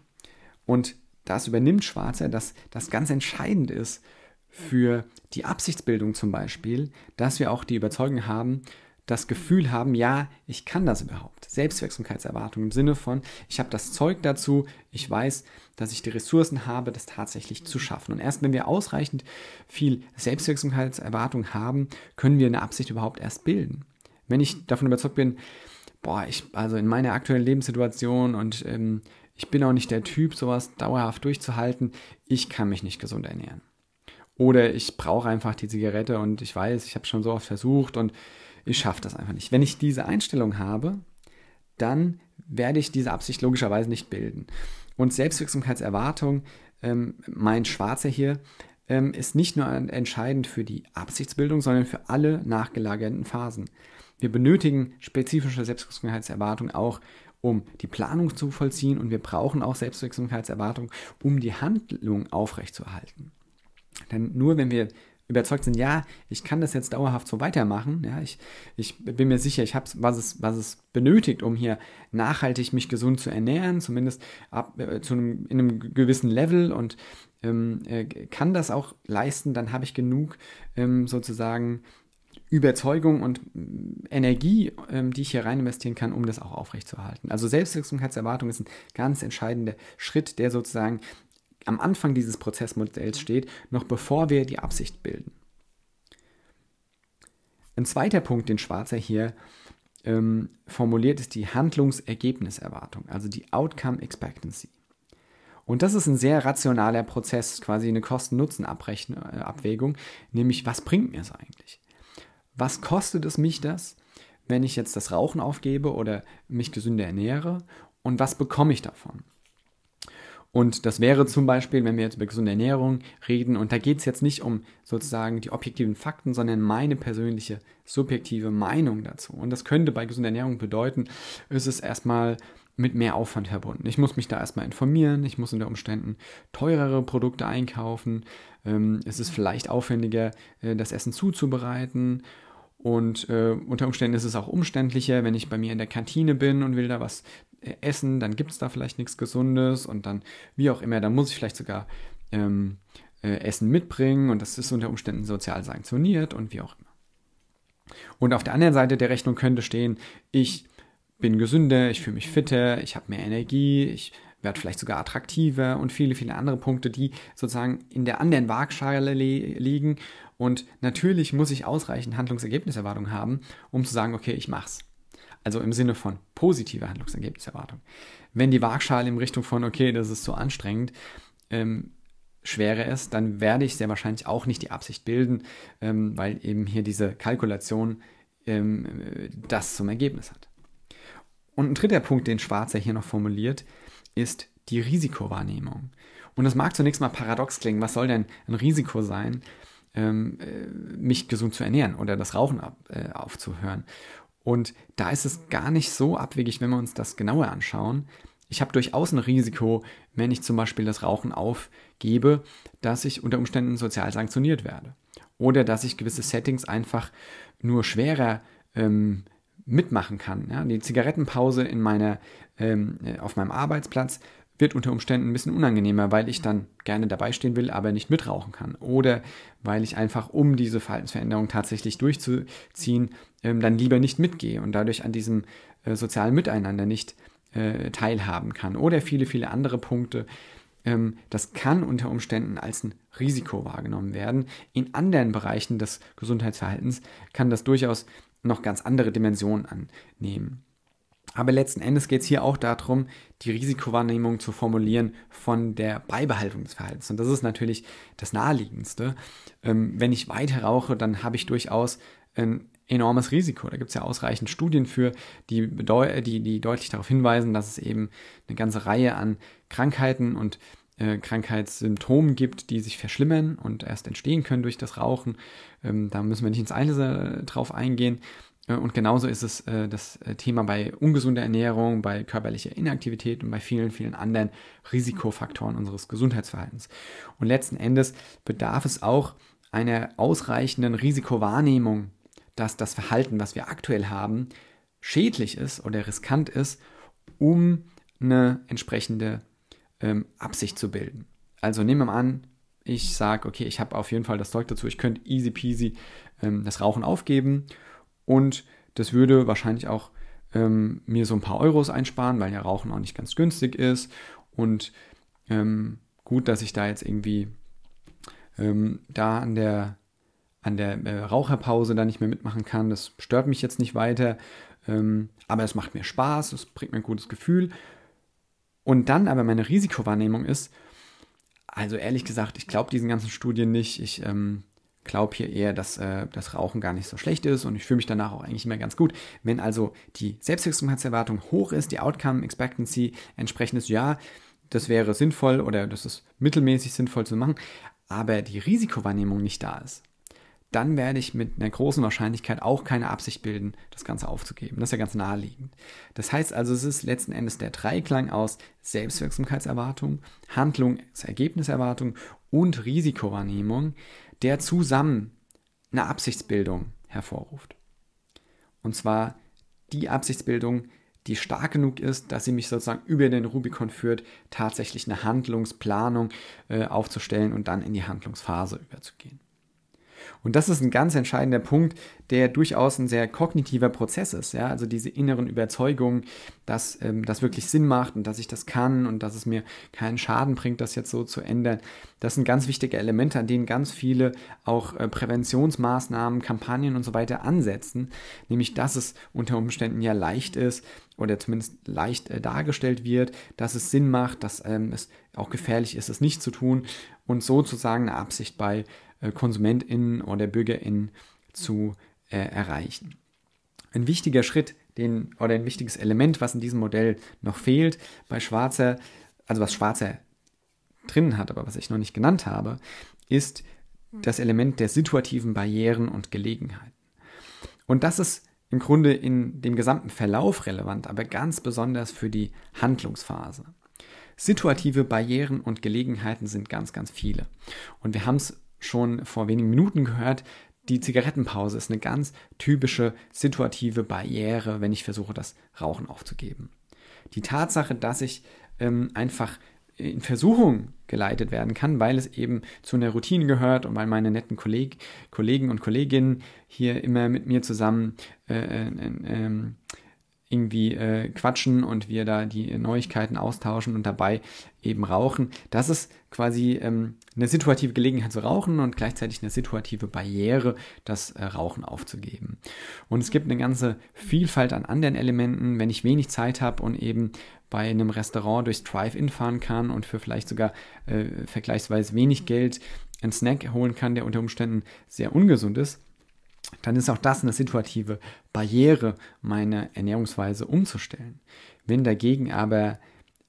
und das übernimmt Schwarzer, dass das ganz entscheidend ist für die Absichtsbildung zum Beispiel, dass wir auch die Überzeugung haben, das Gefühl haben, ja, ich kann das überhaupt. Selbstwirksamkeitserwartung im Sinne von, ich habe das Zeug dazu, ich weiß, dass ich die Ressourcen habe, das tatsächlich zu schaffen. Und erst wenn wir ausreichend viel Selbstwirksamkeitserwartung haben, können wir eine Absicht überhaupt erst bilden. Wenn ich davon überzeugt bin, boah, ich, also in meiner aktuellen Lebenssituation und ähm, ich bin auch nicht der Typ, sowas dauerhaft durchzuhalten, ich kann mich nicht gesund ernähren. Oder ich brauche einfach die Zigarette und ich weiß, ich habe schon so oft versucht und ich schaffe das einfach nicht. Wenn ich diese Einstellung habe, dann werde ich diese Absicht logischerweise nicht bilden. Und Selbstwirksamkeitserwartung, ähm, mein Schwarzer hier, ähm, ist nicht nur entscheidend für die Absichtsbildung, sondern für alle nachgelagerten Phasen. Wir benötigen spezifische Selbstwirksamkeitserwartung auch, um die Planung zu vollziehen und wir brauchen auch Selbstwirksamkeitserwartung, um die Handlung aufrechtzuerhalten. Denn nur wenn wir überzeugt sind, ja, ich kann das jetzt dauerhaft so weitermachen, ja, ich, ich bin mir sicher, ich habe was es, was es benötigt, um hier nachhaltig mich gesund zu ernähren, zumindest ab, äh, zu einem, in einem gewissen Level und ähm, äh, kann das auch leisten, dann habe ich genug ähm, sozusagen Überzeugung und mm, Energie, ähm, die ich hier rein investieren kann, um das auch aufrechtzuerhalten. Also Selbstwirksamkeitserwartung ist ein ganz entscheidender Schritt, der sozusagen am Anfang dieses Prozessmodells steht, noch bevor wir die Absicht bilden. Ein zweiter Punkt, den Schwarzer hier ähm, formuliert, ist die Handlungsergebniserwartung, also die Outcome Expectancy. Und das ist ein sehr rationaler Prozess, quasi eine Kosten-Nutzen-Abwägung, nämlich was bringt mir es eigentlich? was kostet es mich das, wenn ich jetzt das Rauchen aufgebe oder mich gesünder ernähre und was bekomme ich davon? Und das wäre zum Beispiel, wenn wir jetzt über gesunde Ernährung reden, und da geht es jetzt nicht um sozusagen die objektiven Fakten, sondern meine persönliche subjektive Meinung dazu. Und das könnte bei gesunder Ernährung bedeuten, ist es erstmal mit mehr Aufwand verbunden. Ich muss mich da erstmal informieren, ich muss unter Umständen teurere Produkte einkaufen, ähm, es ist vielleicht aufwendiger, äh, das Essen zuzubereiten und äh, unter Umständen ist es auch umständlicher, wenn ich bei mir in der Kantine bin und will da was äh, essen, dann gibt es da vielleicht nichts Gesundes und dann, wie auch immer, dann muss ich vielleicht sogar ähm, äh, Essen mitbringen und das ist unter Umständen sozial sanktioniert und wie auch immer. Und auf der anderen Seite der Rechnung könnte stehen, ich bin gesünder, ich fühle mich fitter, ich habe mehr Energie, ich werde vielleicht sogar attraktiver und viele, viele andere Punkte, die sozusagen in der anderen Waagschale liegen. Und natürlich muss ich ausreichend Handlungsergebniserwartung haben, um zu sagen, okay, ich mach's. Also im Sinne von positiver Handlungsergebniserwartung. Wenn die Waagschale in Richtung von, okay, das ist zu anstrengend, ähm, schwere ist, dann werde ich sehr wahrscheinlich auch nicht die Absicht bilden, ähm, weil eben hier diese Kalkulation ähm, das zum Ergebnis hat. Und ein dritter Punkt, den Schwarzer hier noch formuliert, ist die Risikowahrnehmung. Und das mag zunächst mal paradox klingen. Was soll denn ein Risiko sein, ähm, äh, mich gesund zu ernähren oder das Rauchen ab, äh, aufzuhören? Und da ist es gar nicht so abwegig, wenn wir uns das genauer anschauen. Ich habe durchaus ein Risiko, wenn ich zum Beispiel das Rauchen aufgebe, dass ich unter Umständen sozial sanktioniert werde. Oder dass ich gewisse Settings einfach nur schwerer ähm, mitmachen kann. Ja? Die Zigarettenpause in meiner, ähm, äh, auf meinem Arbeitsplatz wird unter Umständen ein bisschen unangenehmer, weil ich dann gerne dabei stehen will, aber nicht mitrauchen kann. Oder weil ich einfach, um diese Verhaltensveränderung tatsächlich durchzuziehen, ähm, dann lieber nicht mitgehe und dadurch an diesem äh, sozialen Miteinander nicht äh, teilhaben kann. Oder viele, viele andere Punkte. Ähm, das kann unter Umständen als ein Risiko wahrgenommen werden. In anderen Bereichen des Gesundheitsverhaltens kann das durchaus noch ganz andere Dimensionen annehmen. Aber letzten Endes geht es hier auch darum, die Risikowahrnehmung zu formulieren von der Beibehaltung des Verhaltens. Und das ist natürlich das Naheliegendste. Ähm, wenn ich weiter rauche, dann habe ich durchaus ein enormes Risiko. Da gibt es ja ausreichend Studien für, die, die, die deutlich darauf hinweisen, dass es eben eine ganze Reihe an Krankheiten und äh, Krankheitssymptomen gibt, die sich verschlimmern und erst entstehen können durch das Rauchen. Ähm, da müssen wir nicht ins Einzelne drauf eingehen. Äh, und genauso ist es äh, das äh, Thema bei ungesunder Ernährung, bei körperlicher Inaktivität und bei vielen, vielen anderen Risikofaktoren unseres Gesundheitsverhaltens. Und letzten Endes bedarf es auch einer ausreichenden Risikowahrnehmung, dass das Verhalten, was wir aktuell haben, schädlich ist oder riskant ist, um eine entsprechende ähm, Absicht zu bilden. Also nehmen wir mal an, ich sage, okay, ich habe auf jeden Fall das Zeug dazu, ich könnte easy peasy ähm, das Rauchen aufgeben und das würde wahrscheinlich auch ähm, mir so ein paar Euros einsparen, weil ja Rauchen auch nicht ganz günstig ist und ähm, gut, dass ich da jetzt irgendwie ähm, da an der an der äh, Raucherpause da nicht mehr mitmachen kann. Das stört mich jetzt nicht weiter, ähm, aber es macht mir Spaß, es bringt mir ein gutes Gefühl und dann aber meine Risikowahrnehmung ist, Also ehrlich gesagt, ich glaube diesen ganzen Studien nicht. Ich ähm, glaube hier eher, dass äh, das Rauchen gar nicht so schlecht ist und ich fühle mich danach auch eigentlich immer ganz gut. Wenn also die Selbstwirksamkeitserwartung hoch ist, die Outcome Expectancy entsprechend ist, ja, das wäre sinnvoll oder das ist mittelmäßig sinnvoll zu machen, aber die Risikowahrnehmung nicht da ist, dann werde ich mit einer großen Wahrscheinlichkeit auch keine Absicht bilden, das Ganze aufzugeben. Das ist ja ganz naheliegend. Das heißt also, es ist letzten Endes der Dreiklang aus Selbstwirksamkeitserwartung, Handlungsergebniserwartung und Risikowahrnehmung, der zusammen eine Absichtsbildung hervorruft. Und zwar die Absichtsbildung, die stark genug ist, dass sie mich sozusagen über den Rubikon führt, tatsächlich eine Handlungsplanung äh, aufzustellen und dann in die Handlungsphase überzugehen. Und das ist ein ganz entscheidender Punkt, der durchaus ein sehr kognitiver Prozess ist. Ja? Also diese inneren Überzeugungen, dass ähm, das wirklich Sinn macht und dass ich das kann und dass es mir keinen Schaden bringt, das jetzt so zu ändern. Das sind ganz wichtige Elemente, an denen ganz viele auch äh, Präventionsmaßnahmen, Kampagnen und so weiter ansetzen. Nämlich, dass es unter Umständen ja leicht ist oder zumindest leicht äh, dargestellt wird, dass es Sinn macht, dass ähm, es auch gefährlich ist, es nicht zu tun und sozusagen eine Absicht bei KonsumentInnen oder BürgerInnen zu äh, erreichen. Ein wichtiger Schritt, den, oder ein wichtiges Element, was in diesem Modell noch fehlt, bei Schwarzer, also was Schwarzer drin hat, aber was ich noch nicht genannt habe, ist das Element der situativen Barrieren und Gelegenheiten. Und das ist im Grunde in dem gesamten Verlauf relevant, aber ganz besonders für die Handlungsphase. Situative Barrieren und Gelegenheiten sind ganz, ganz viele. Und wir haben es schon vor wenigen Minuten gehört, die Zigarettenpause ist eine ganz typische situative Barriere, wenn ich versuche, das Rauchen aufzugeben. Die Tatsache, dass ich ähm, einfach in Versuchung geleitet werden kann, weil es eben zu einer Routine gehört und weil meine netten Kolleg Kollegen und Kolleginnen hier immer mit mir zusammen äh, äh, äh, irgendwie äh, quatschen und wir da die Neuigkeiten austauschen und dabei eben rauchen. Das ist quasi ähm, eine situative Gelegenheit zu rauchen und gleichzeitig eine situative Barriere, das äh, Rauchen aufzugeben. Und es gibt eine ganze Vielfalt an anderen Elementen, wenn ich wenig Zeit habe und eben bei einem Restaurant durchs Drive-In fahren kann und für vielleicht sogar äh, vergleichsweise wenig Geld einen Snack holen kann, der unter Umständen sehr ungesund ist dann ist auch das eine situative Barriere, meine Ernährungsweise umzustellen. Wenn dagegen aber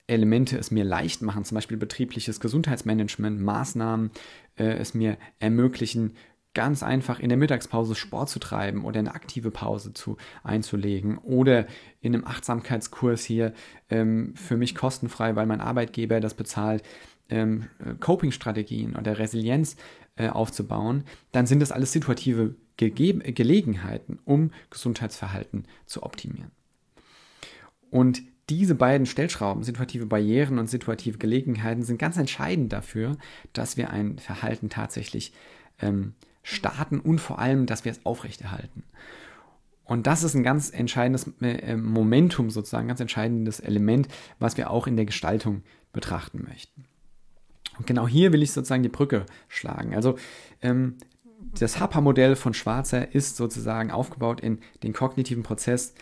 Elemente es mir leicht machen, zum Beispiel betriebliches Gesundheitsmanagement, Maßnahmen äh, es mir ermöglichen, ganz einfach in der Mittagspause Sport zu treiben oder eine aktive Pause zu, einzulegen oder in einem Achtsamkeitskurs hier ähm, für mich kostenfrei, weil mein Arbeitgeber das bezahlt, ähm, Coping-Strategien oder Resilienz äh, aufzubauen, dann sind das alles situative Gege Gelegenheiten, um Gesundheitsverhalten zu optimieren. Und diese beiden Stellschrauben, situative Barrieren und situative Gelegenheiten, sind ganz entscheidend dafür, dass wir ein Verhalten tatsächlich ähm, starten und vor allem, dass wir es aufrechterhalten. Und das ist ein ganz entscheidendes äh, Momentum, sozusagen, ein ganz entscheidendes Element, was wir auch in der Gestaltung betrachten möchten. Und genau hier will ich sozusagen die Brücke schlagen. Also ähm, das HAPA-Modell von Schwarzer ist sozusagen aufgebaut in den kognitiven Prozess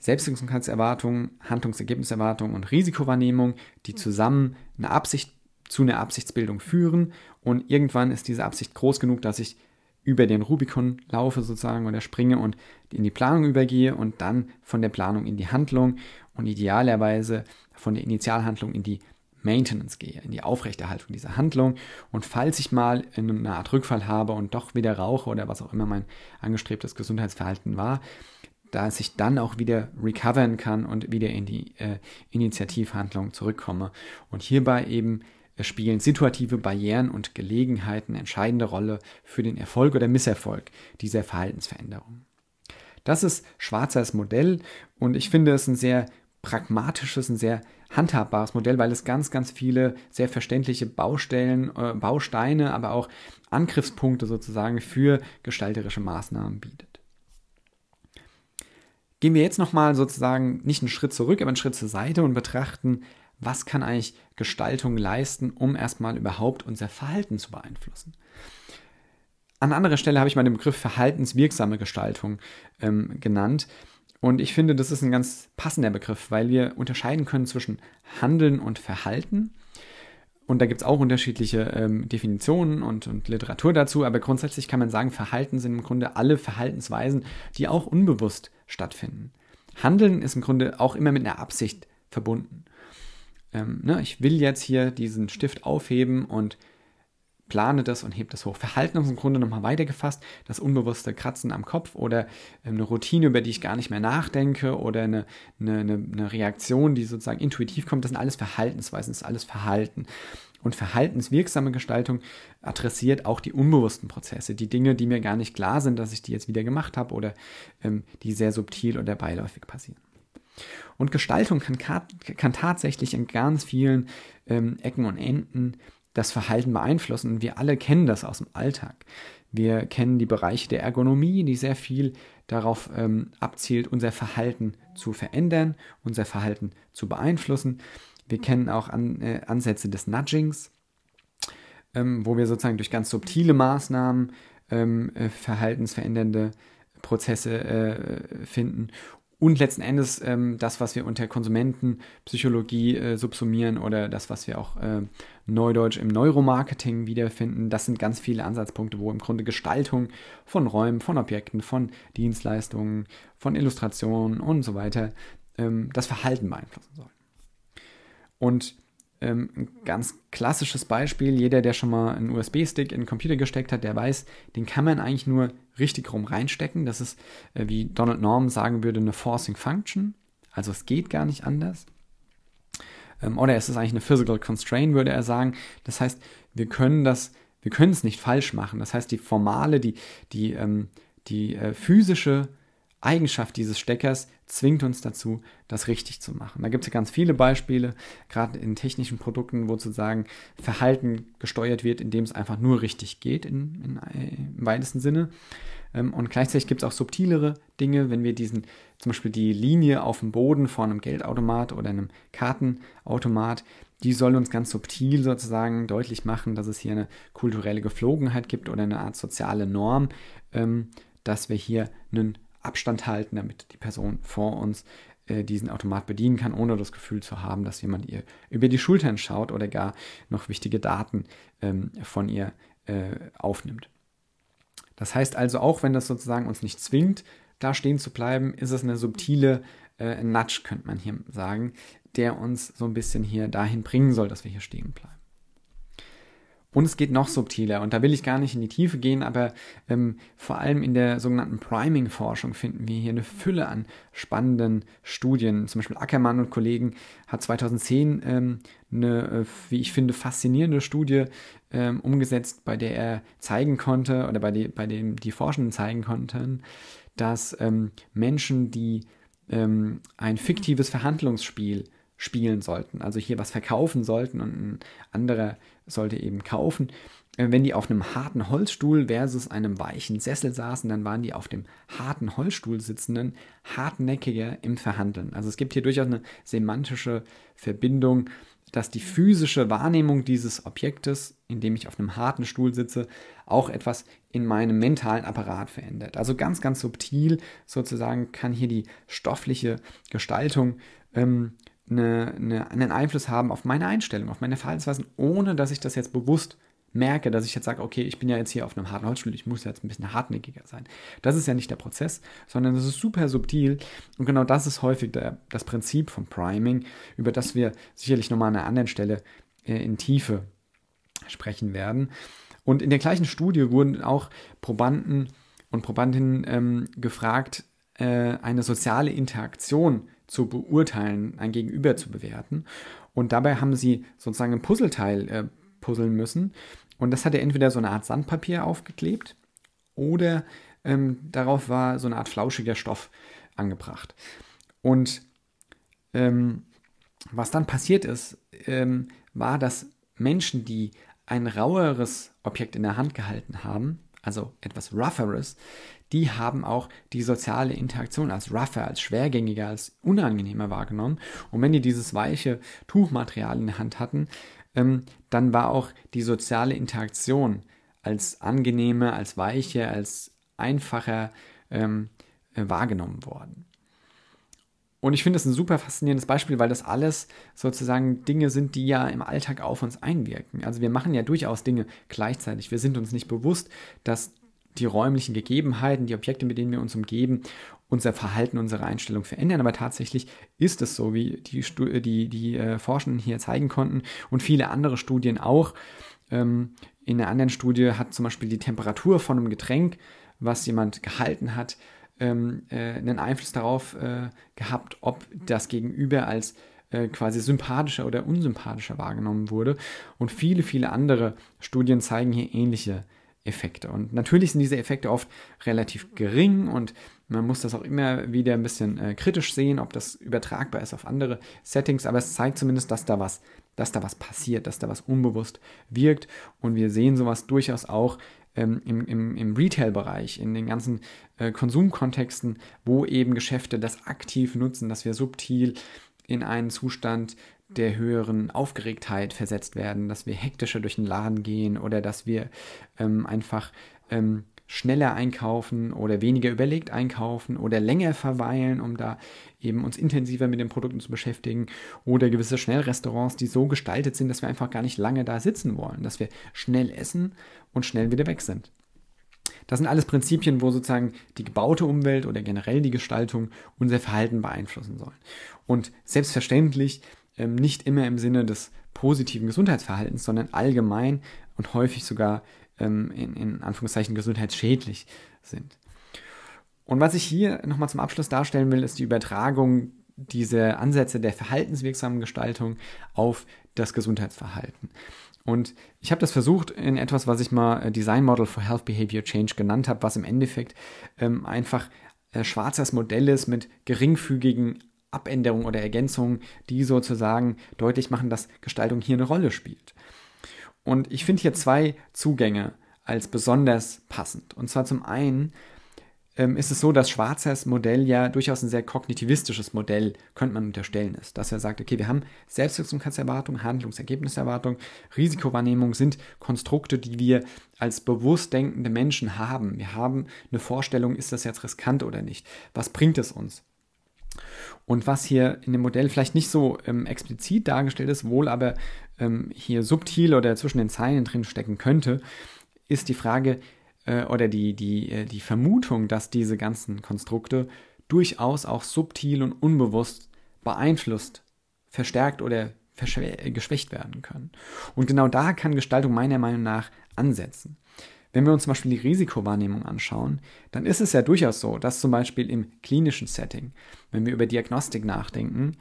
Selbstwirksamkeitserwartung, Handlungsergebniserwartung und Risikowahrnehmung, die zusammen eine Absicht zu einer Absichtsbildung führen und irgendwann ist diese Absicht groß genug, dass ich über den Rubikon laufe sozusagen oder springe und in die Planung übergehe und dann von der Planung in die Handlung und idealerweise von der Initialhandlung in die Maintenance gehe, in die Aufrechterhaltung dieser Handlung. Und falls ich mal in einer Art Rückfall habe und doch wieder rauche oder was auch immer mein angestrebtes Gesundheitsverhalten war, dass ich dann auch wieder recovern kann und wieder in die äh, Initiativhandlung zurückkomme. Und hierbei eben äh, spielen situative Barrieren und Gelegenheiten entscheidende Rolle für den Erfolg oder Misserfolg dieser Verhaltensveränderung. Das ist Schwarzers Modell und ich finde es ein sehr pragmatisches, ein sehr handhabbares Modell, weil es ganz, ganz viele sehr verständliche Baustellen, äh, Bausteine, aber auch Angriffspunkte sozusagen für gestalterische Maßnahmen bietet. Gehen wir jetzt nochmal sozusagen nicht einen Schritt zurück, aber einen Schritt zur Seite und betrachten, was kann eigentlich Gestaltung leisten, um erstmal überhaupt unser Verhalten zu beeinflussen. An anderer Stelle habe ich mal den Begriff verhaltenswirksame Gestaltung ähm, genannt. Und ich finde, das ist ein ganz passender Begriff, weil wir unterscheiden können zwischen Handeln und Verhalten. Und da gibt es auch unterschiedliche ähm, Definitionen und, und, Literatur dazu, aber grundsätzlich kann man sagen, Verhalten sind im Grunde alle Verhaltensweisen, die auch unbewusst stattfinden. Handeln ist im Grunde auch immer mit einer Absicht verbunden. Ähm, ne, ich will jetzt hier diesen Stift aufheben und plane das und hebe das hoch. Verhalten ist im Grunde nochmal weitergefasst, das unbewusste Kratzen am Kopf oder ähm, eine Routine, über die ich gar nicht mehr nachdenke oder eine, eine, eine Reaktion, die sozusagen intuitiv kommt, das sind alles Verhaltensweisen, das ist alles Verhalten. Und verhaltenswirksame Gestaltung adressiert auch die unbewussten Prozesse, die Dinge, die mir gar nicht klar sind, dass ich die jetzt wieder gemacht habe oder ähm, die sehr subtil oder beiläufig passieren. Und Gestaltung kann, kann tatsächlich in ganz vielen ähm, Ecken und Enden das Verhalten beeinflussen. Wir alle kennen das aus dem Alltag. Wir kennen die Bereiche der Ergonomie, die sehr viel darauf ähm, abzielt, unser Verhalten zu verändern, unser Verhalten zu beeinflussen. Wir kennen auch an, äh, Ansätze des Nudgings, ähm, wo wir sozusagen durch ganz subtile Maßnahmen ähm, äh, verhaltensverändernde Prozesse äh, finden und letzten Endes ähm, das, was wir unter Konsumentenpsychologie äh, subsumieren oder das, was wir auch äh, neudeutsch im Neuromarketing wiederfinden, das sind ganz viele Ansatzpunkte, wo im Grunde Gestaltung von Räumen, von Objekten, von Dienstleistungen, von Illustrationen und so weiter ähm, das Verhalten beeinflussen soll. Und ähm, ein ganz klassisches Beispiel, jeder, der schon mal einen USB-Stick in den Computer gesteckt hat, der weiß, den kann man eigentlich nur richtig rum reinstecken. Das ist, äh, wie Donald Norman sagen würde, eine Forcing Function. Also es geht gar nicht anders. Ähm, oder es ist eigentlich eine Physical Constraint, würde er sagen. Das heißt, wir können das, wir können es nicht falsch machen. Das heißt, die formale, die, die, ähm, die äh, physische Eigenschaft dieses Steckers zwingt uns dazu, das richtig zu machen. Da gibt es ja ganz viele Beispiele, gerade in technischen Produkten, wo sozusagen Verhalten gesteuert wird, indem es einfach nur richtig geht, in, in, im weitesten Sinne. Ähm, und gleichzeitig gibt es auch subtilere Dinge, wenn wir diesen, zum Beispiel die Linie auf dem Boden vor einem Geldautomat oder einem Kartenautomat, die soll uns ganz subtil sozusagen deutlich machen, dass es hier eine kulturelle Geflogenheit gibt oder eine Art soziale Norm, ähm, dass wir hier einen Abstand halten, damit die Person vor uns äh, diesen Automat bedienen kann, ohne das Gefühl zu haben, dass jemand ihr über die Schultern schaut oder gar noch wichtige Daten ähm, von ihr äh, aufnimmt. Das heißt also, auch wenn das sozusagen uns nicht zwingt, da stehen zu bleiben, ist es eine subtile äh, Nudge, könnte man hier sagen, der uns so ein bisschen hier dahin bringen soll, dass wir hier stehen bleiben. Und es geht noch subtiler und da will ich gar nicht in die Tiefe gehen, aber ähm, vor allem in der sogenannten Priming-Forschung finden wir hier eine Fülle an spannenden Studien. Zum Beispiel Ackermann und Kollegen hat 2010 ähm, eine, äh, wie ich finde, faszinierende Studie ähm, umgesetzt, bei der er zeigen konnte oder bei, die, bei dem die Forschenden zeigen konnten, dass ähm, Menschen, die ähm, ein fiktives Verhandlungsspiel spielen sollten, also hier was verkaufen sollten und ein anderer sollte eben kaufen. Äh, wenn die auf einem harten Holzstuhl versus einem weichen Sessel saßen, dann waren die auf dem harten Holzstuhl sitzenden hartnäckiger im Verhandeln. Also es gibt hier durchaus eine semantische Verbindung, dass die physische Wahrnehmung dieses Objektes, in dem ich auf einem harten Stuhl sitze, auch etwas in meinem mentalen Apparat verändert. Also ganz, ganz subtil sozusagen kann hier die stoffliche Gestaltung ähm, eine, eine, einen Einfluss haben auf meine Einstellung, auf meine Verhaltensweisen, ohne dass ich das jetzt bewusst merke, dass ich jetzt sage, okay, ich bin ja jetzt hier auf einem harten Holzstuhl, ich muss jetzt ein bisschen hartnäckiger sein. Das ist ja nicht der Prozess, sondern das ist super subtil und genau das ist häufig der, das Prinzip von Priming, über das wir sicherlich nochmal an einer anderen Stelle äh, in Tiefe sprechen werden. Und in der gleichen Studie wurden auch Probanden und Probandinnen ähm, gefragt, äh, eine soziale Interaktion zu beurteilen, ein Gegenüber zu bewerten. Und dabei haben sie sozusagen ein Puzzleteil äh, puzzeln müssen. Und das hat er entweder so eine Art Sandpapier aufgeklebt oder ähm, darauf war so eine Art flauschiger Stoff angebracht. Und ähm, was dann passiert ist, ähm, war, dass Menschen, die ein raueres Objekt in der Hand gehalten haben, also etwas rougheres, die haben auch die soziale Interaktion als rougher, als schwergängiger, als unangenehmer wahrgenommen. Und wenn die dieses weiche Tuchmaterial in der Hand hatten, ähm, dann war auch die soziale Interaktion als angenehmer, als weicher, als einfacher ähm, äh, wahrgenommen worden. und ich finde das ein super faszinierendes Beispiel, weil das alles sozusagen Dinge sind, die ja im Alltag auf uns einwirken. Also wir machen ja durchaus Dinge gleichzeitig. Wir sind uns nicht bewusst, dass die räumlichen Gegebenheiten, die Objekte, mit denen wir uns umgeben, unser Verhalten, unsere Einstellung verändern. Aber tatsächlich ist es so, wie die, die, die äh, Forschenden hier zeigen konnten und viele andere Studien auch. Ähm, in einer anderen Studie hat zum Beispiel die Temperatur von einem Getränk, was jemand gehalten hat, ähm, äh, einen Einfluss darauf äh, gehabt, ob das Gegenüber als äh, quasi sympathischer oder unsympathischer wahrgenommen wurde. Und viele, viele andere Studien zeigen hier ähnliche Effekte. Und natürlich sind diese Effekte oft relativ gering und man muss das auch immer wieder ein bisschen äh, kritisch sehen, ob das übertragbar ist auf andere Settings, aber es zeigt zumindest, dass da was, dass da was passiert, dass da was unbewusst wirkt. Und wir sehen sowas durchaus auch ähm, im, im, im Retail-Bereich, in den ganzen äh, Konsumkontexten, wo eben Geschäfte das aktiv nutzen, dass wir subtil in einen Zustand der höheren Aufgeregtheit versetzt werden, dass wir hektischer durch den Laden gehen oder dass wir ähm, einfach ähm, schneller einkaufen oder weniger überlegt einkaufen oder länger verweilen, um da eben uns intensiver mit den Produkten zu beschäftigen oder gewisse Schnellrestaurants, die so gestaltet sind, dass wir einfach gar nicht lange da sitzen wollen, dass wir schnell essen und schnell wieder weg sind. Das sind alles Prinzipien, wo sozusagen die gebaute Umwelt oder generell die Gestaltung unser Verhalten beeinflussen sollen. Und selbstverständlich ähm, nicht immer im Sinne des positiven Gesundheitsverhaltens, sondern allgemein und häufig sogar ähm, in, in Anführungszeichen gesundheitsschädlich sind. Und was ich hier nochmal zum Abschluss darstellen will, ist die Übertragung dieser Ansätze der verhaltenswirksamen Gestaltung auf das Gesundheitsverhalten. Und ich habe das versucht in etwas, was ich mal äh, Design Model for Health Behavior Change genannt habe, was im Endeffekt ähm, einfach äh, schwarzes Modell ist mit geringfügigen Abänderungen oder Ergänzungen, die sozusagen deutlich machen, dass Gestaltung hier eine Rolle spielt. Und ich finde hier zwei Zugänge als besonders passend. Und zwar zum einen ähm, ist es so, dass Schwarzers Modell ja durchaus ein sehr kognitivistisches Modell, könnte man unterstellen, ist. Dass er sagt, okay, wir haben Selbstwirksamkeitserwartung, Handlungsergebniserwartung, Risikowahrnehmung sind Konstrukte, die wir als bewusst denkende Menschen haben. Wir haben eine Vorstellung, ist das jetzt riskant oder nicht? Was bringt es uns? Und was hier in dem Modell vielleicht nicht so ähm, explizit dargestellt ist, wohl aber ähm, hier subtil oder zwischen den Zeilen drin stecken könnte, ist die Frage äh, oder die, die, äh, die Vermutung, dass diese ganzen Konstrukte durchaus auch subtil und unbewusst beeinflusst, verstärkt oder geschwächt werden können. Und genau da kann Gestaltung meiner Meinung nach ansetzen. Wenn wir uns zum Beispiel die Risikowahrnehmung anschauen, dann ist es ja durchaus so, dass zum Beispiel im klinischen Setting, wenn wir über Diagnostik nachdenken,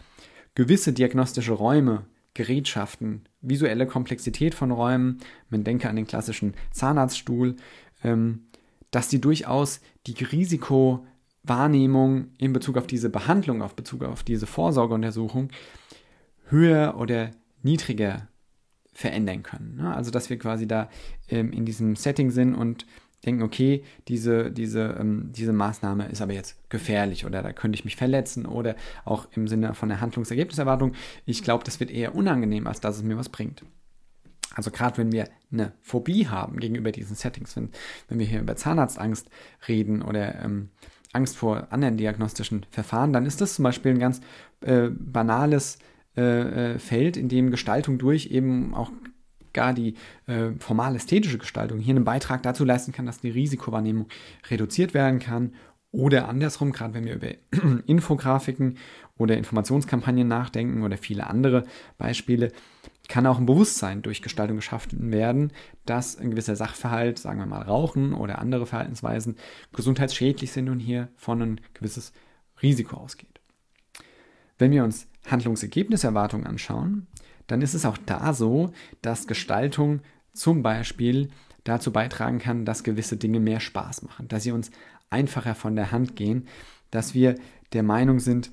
gewisse diagnostische Räume, Gerätschaften, visuelle Komplexität von Räumen, man denke an den klassischen Zahnarztstuhl, ähm, dass die durchaus die Risikowahrnehmung in Bezug auf diese Behandlung, auf Bezug auf diese Vorsorgeuntersuchung höher oder niedriger verändern können. Ne? Also dass wir quasi da ähm, in diesem Setting sind und denken, okay, diese, diese, ähm, diese Maßnahme ist aber jetzt gefährlich oder da könnte ich mich verletzen oder auch im Sinne von der Handlungsergebniserwartung, ich glaube, das wird eher unangenehm, als dass es mir was bringt. Also gerade wenn wir eine Phobie haben gegenüber diesen Settings, wenn, wenn wir hier über Zahnarztangst reden oder ähm, Angst vor anderen diagnostischen Verfahren, dann ist das zum Beispiel ein ganz äh, banales äh, äh, Feld, in dem Gestaltung durch eben auch gar die äh, formal ästhetische Gestaltung hier einen Beitrag dazu leisten kann, dass die Risikowahrnehmung reduziert werden kann. Oder andersrum, gerade wenn wir über Infografiken oder Informationskampagnen nachdenken oder viele andere Beispiele, kann auch ein Bewusstsein durch Gestaltung geschaffen werden, dass ein gewisser Sachverhalt, sagen wir mal Rauchen oder andere Verhaltensweisen, gesundheitsschädlich sind und hier von ein gewisses Risiko ausgeht. Wenn wir uns Handlungsergebniserwartung anschauen, dann ist es auch da so, dass Gestaltung zum Beispiel dazu beitragen kann, dass gewisse Dinge mehr Spaß machen, dass sie uns einfacher von der Hand gehen, dass wir der Meinung sind,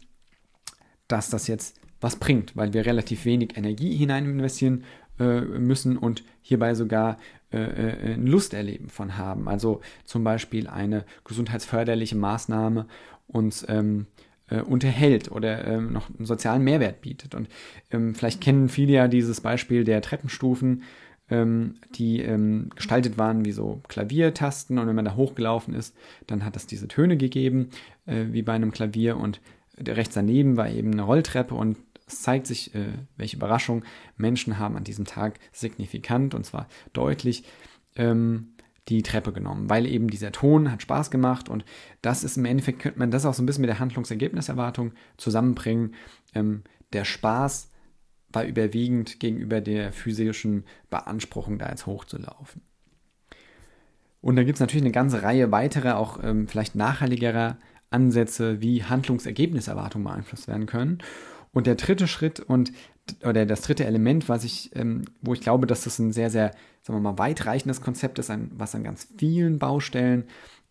dass das jetzt was bringt, weil wir relativ wenig Energie hinein investieren äh, müssen und hierbei sogar äh, äh, ein Lusterleben von haben. Also zum Beispiel eine gesundheitsförderliche Maßnahme uns ähm, äh, unterhält oder ähm, noch einen sozialen Mehrwert bietet. Und ähm, vielleicht kennen viele ja dieses Beispiel der Treppenstufen, ähm, die ähm, gestaltet waren wie so Klaviertasten. Und wenn man da hochgelaufen ist, dann hat es diese Töne gegeben, äh, wie bei einem Klavier. Und rechts daneben war eben eine Rolltreppe. Und es zeigt sich, äh, welche Überraschung, Menschen haben an diesem Tag signifikant und zwar deutlich. Ähm, die Treppe genommen, weil eben dieser Ton hat Spaß gemacht und das ist im Endeffekt, könnte man das auch so ein bisschen mit der Handlungsergebniserwartung zusammenbringen. Ähm, der Spaß war überwiegend gegenüber der physischen Beanspruchung, da jetzt hochzulaufen. Und da gibt es natürlich eine ganze Reihe weiterer, auch ähm, vielleicht nachhaltigerer Ansätze, wie Handlungsergebniserwartungen beeinflusst werden können. Und der dritte Schritt und oder das dritte Element, was ich, ähm, wo ich glaube, dass das ein sehr, sehr, sagen wir mal, weitreichendes Konzept ist, ein, was an ganz vielen Baustellen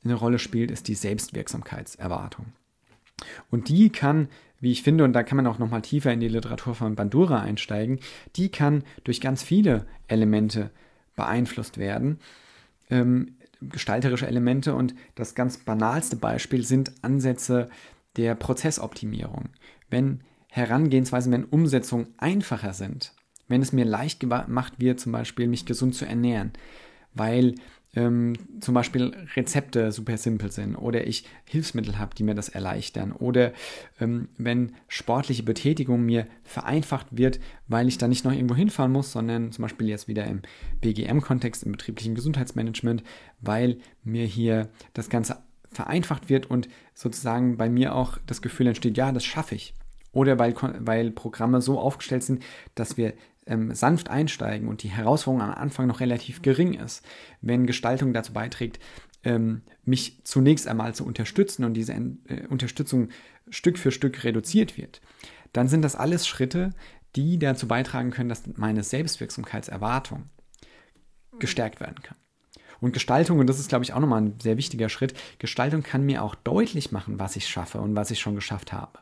eine Rolle spielt, ist die Selbstwirksamkeitserwartung. Und die kann, wie ich finde, und da kann man auch nochmal tiefer in die Literatur von Bandura einsteigen, die kann durch ganz viele Elemente beeinflusst werden. Ähm, gestalterische Elemente und das ganz banalste Beispiel sind Ansätze der Prozessoptimierung. Wenn Herangehensweisen, wenn Umsetzungen einfacher sind, wenn es mir leicht gemacht wird, zum Beispiel mich gesund zu ernähren, weil ähm, zum Beispiel Rezepte super simpel sind oder ich Hilfsmittel habe, die mir das erleichtern oder ähm, wenn sportliche Betätigung mir vereinfacht wird, weil ich da nicht noch irgendwo hinfahren muss, sondern zum Beispiel jetzt wieder im BGM-Kontext, im betrieblichen Gesundheitsmanagement, weil mir hier das Ganze vereinfacht wird und sozusagen bei mir auch das Gefühl entsteht, ja, das schaffe ich. Oder weil, weil Programme so aufgestellt sind, dass wir ähm, sanft einsteigen und die Herausforderung am Anfang noch relativ gering ist, wenn Gestaltung dazu beiträgt, ähm, mich zunächst einmal zu unterstützen und diese äh, Unterstützung Stück für Stück reduziert wird, dann sind das alles Schritte, die dazu beitragen können, dass meine Selbstwirksamkeitserwartung gestärkt werden kann. Und Gestaltung, und das ist, glaube ich, auch nochmal ein sehr wichtiger Schritt, Gestaltung kann mir auch deutlich machen, was ich schaffe und was ich schon geschafft habe.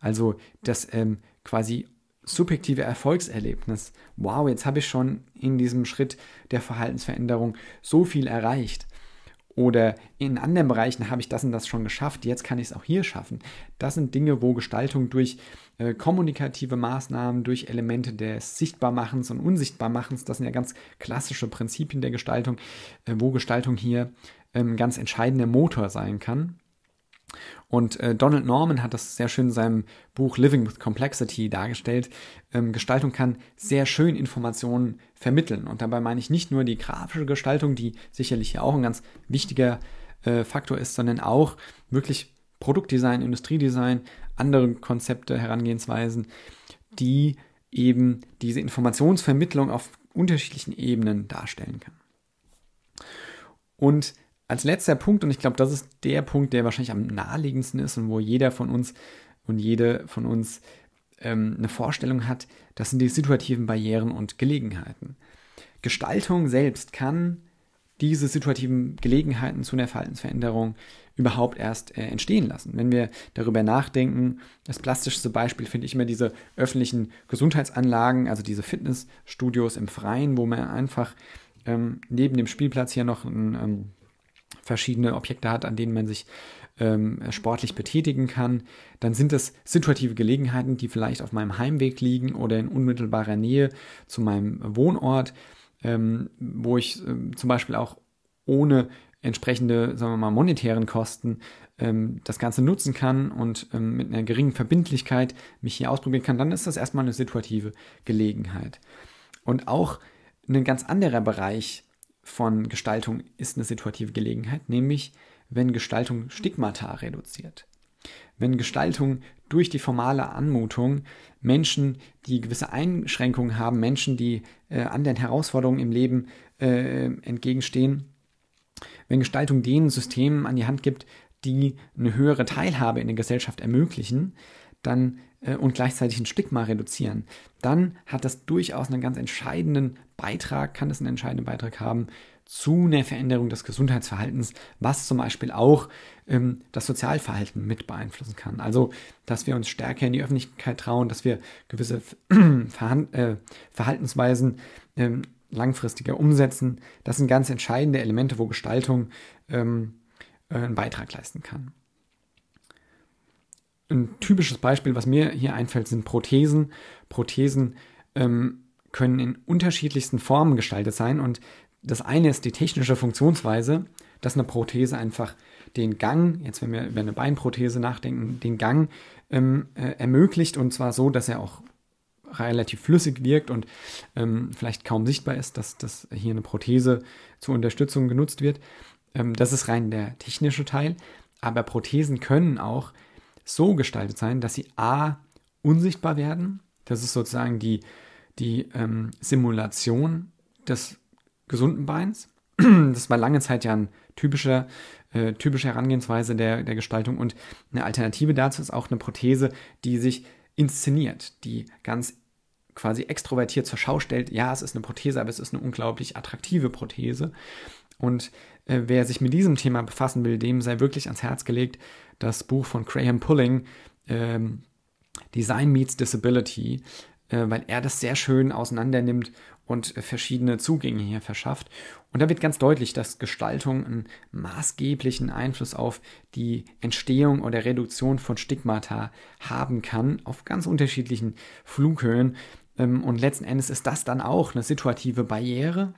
Also das ähm, quasi subjektive Erfolgserlebnis. Wow, jetzt habe ich schon in diesem Schritt der Verhaltensveränderung so viel erreicht. Oder in anderen Bereichen habe ich das und das schon geschafft, jetzt kann ich es auch hier schaffen. Das sind Dinge, wo Gestaltung durch äh, kommunikative Maßnahmen, durch Elemente des Sichtbarmachens und Unsichtbarmachens, das sind ja ganz klassische Prinzipien der Gestaltung, äh, wo Gestaltung hier ähm, ganz entscheidender Motor sein kann. Und äh, Donald Norman hat das sehr schön in seinem Buch Living with Complexity dargestellt. Ähm, Gestaltung kann sehr schön Informationen vermitteln. Und dabei meine ich nicht nur die grafische Gestaltung, die sicherlich ja auch ein ganz wichtiger äh, Faktor ist, sondern auch wirklich Produktdesign, Industriedesign, andere Konzepte, Herangehensweisen, die eben diese Informationsvermittlung auf unterschiedlichen Ebenen darstellen kann. Und als letzter Punkt, und ich glaube, das ist der Punkt, der wahrscheinlich am naheliegendsten ist und wo jeder von uns und jede von uns ähm, eine Vorstellung hat, das sind die situativen Barrieren und Gelegenheiten. Gestaltung selbst kann diese situativen Gelegenheiten zu einer Verhaltensveränderung überhaupt erst äh, entstehen lassen. Wenn wir darüber nachdenken, das plastischste Beispiel finde ich immer diese öffentlichen Gesundheitsanlagen, also diese Fitnessstudios im Freien, wo man einfach ähm, neben dem Spielplatz hier noch ein ähm, verschiedene Objekte hat, an denen man sich ähm, sportlich betätigen kann, dann sind es situative Gelegenheiten, die vielleicht auf meinem Heimweg liegen oder in unmittelbarer Nähe zu meinem Wohnort, ähm, wo ich ähm, zum Beispiel auch ohne entsprechende, sagen wir mal, monetären Kosten ähm, das Ganze nutzen kann und ähm, mit einer geringen Verbindlichkeit mich hier ausprobieren kann, dann ist das erstmal eine situative Gelegenheit. Und auch ein ganz anderer Bereich von Gestaltung ist eine situative Gelegenheit, nämlich wenn Gestaltung Stigmata reduziert. Wenn Gestaltung durch die formale Anmutung Menschen, die gewisse Einschränkungen haben, Menschen, die äh, anderen Herausforderungen im Leben äh, entgegenstehen, wenn Gestaltung denen Systemen an die Hand gibt, die eine höhere Teilhabe in der Gesellschaft ermöglichen, dann äh, und gleichzeitig ein Stigma reduzieren, dann hat das durchaus einen ganz entscheidenden Beitrag, kann es einen entscheidenden Beitrag haben zu einer Veränderung des Gesundheitsverhaltens, was zum Beispiel auch ähm, das Sozialverhalten mit beeinflussen kann. Also, dass wir uns stärker in die Öffentlichkeit trauen, dass wir gewisse äh, Verhaltensweisen ähm, langfristiger umsetzen. Das sind ganz entscheidende Elemente, wo Gestaltung ähm, äh, einen Beitrag leisten kann. Ein typisches Beispiel, was mir hier einfällt, sind Prothesen. Prothesen ähm, können in unterschiedlichsten Formen gestaltet sein und das eine ist die technische Funktionsweise. dass eine Prothese einfach den Gang, jetzt wenn wir über eine Beinprothese nachdenken, den Gang ähm, äh, ermöglicht und zwar so, dass er auch relativ flüssig wirkt und ähm, vielleicht kaum sichtbar ist, dass, dass hier eine Prothese zur Unterstützung genutzt wird. Ähm, das ist rein der technische Teil. Aber Prothesen können auch so gestaltet sein, dass sie a unsichtbar werden. Das ist sozusagen die, die ähm, Simulation des gesunden Beins. Das war lange Zeit ja eine typische, äh, typische Herangehensweise der, der Gestaltung. Und eine Alternative dazu ist auch eine Prothese, die sich inszeniert, die ganz quasi extrovertiert zur Schau stellt, ja, es ist eine Prothese, aber es ist eine unglaublich attraktive Prothese. Und wer sich mit diesem Thema befassen will, dem sei wirklich ans Herz gelegt das Buch von Graham Pulling, ähm, Design Meets Disability, äh, weil er das sehr schön auseinandernimmt und äh, verschiedene Zugänge hier verschafft. Und da wird ganz deutlich, dass Gestaltung einen maßgeblichen Einfluss auf die Entstehung oder Reduktion von Stigmata haben kann, auf ganz unterschiedlichen Flughöhen. Ähm, und letzten Endes ist das dann auch eine situative Barriere,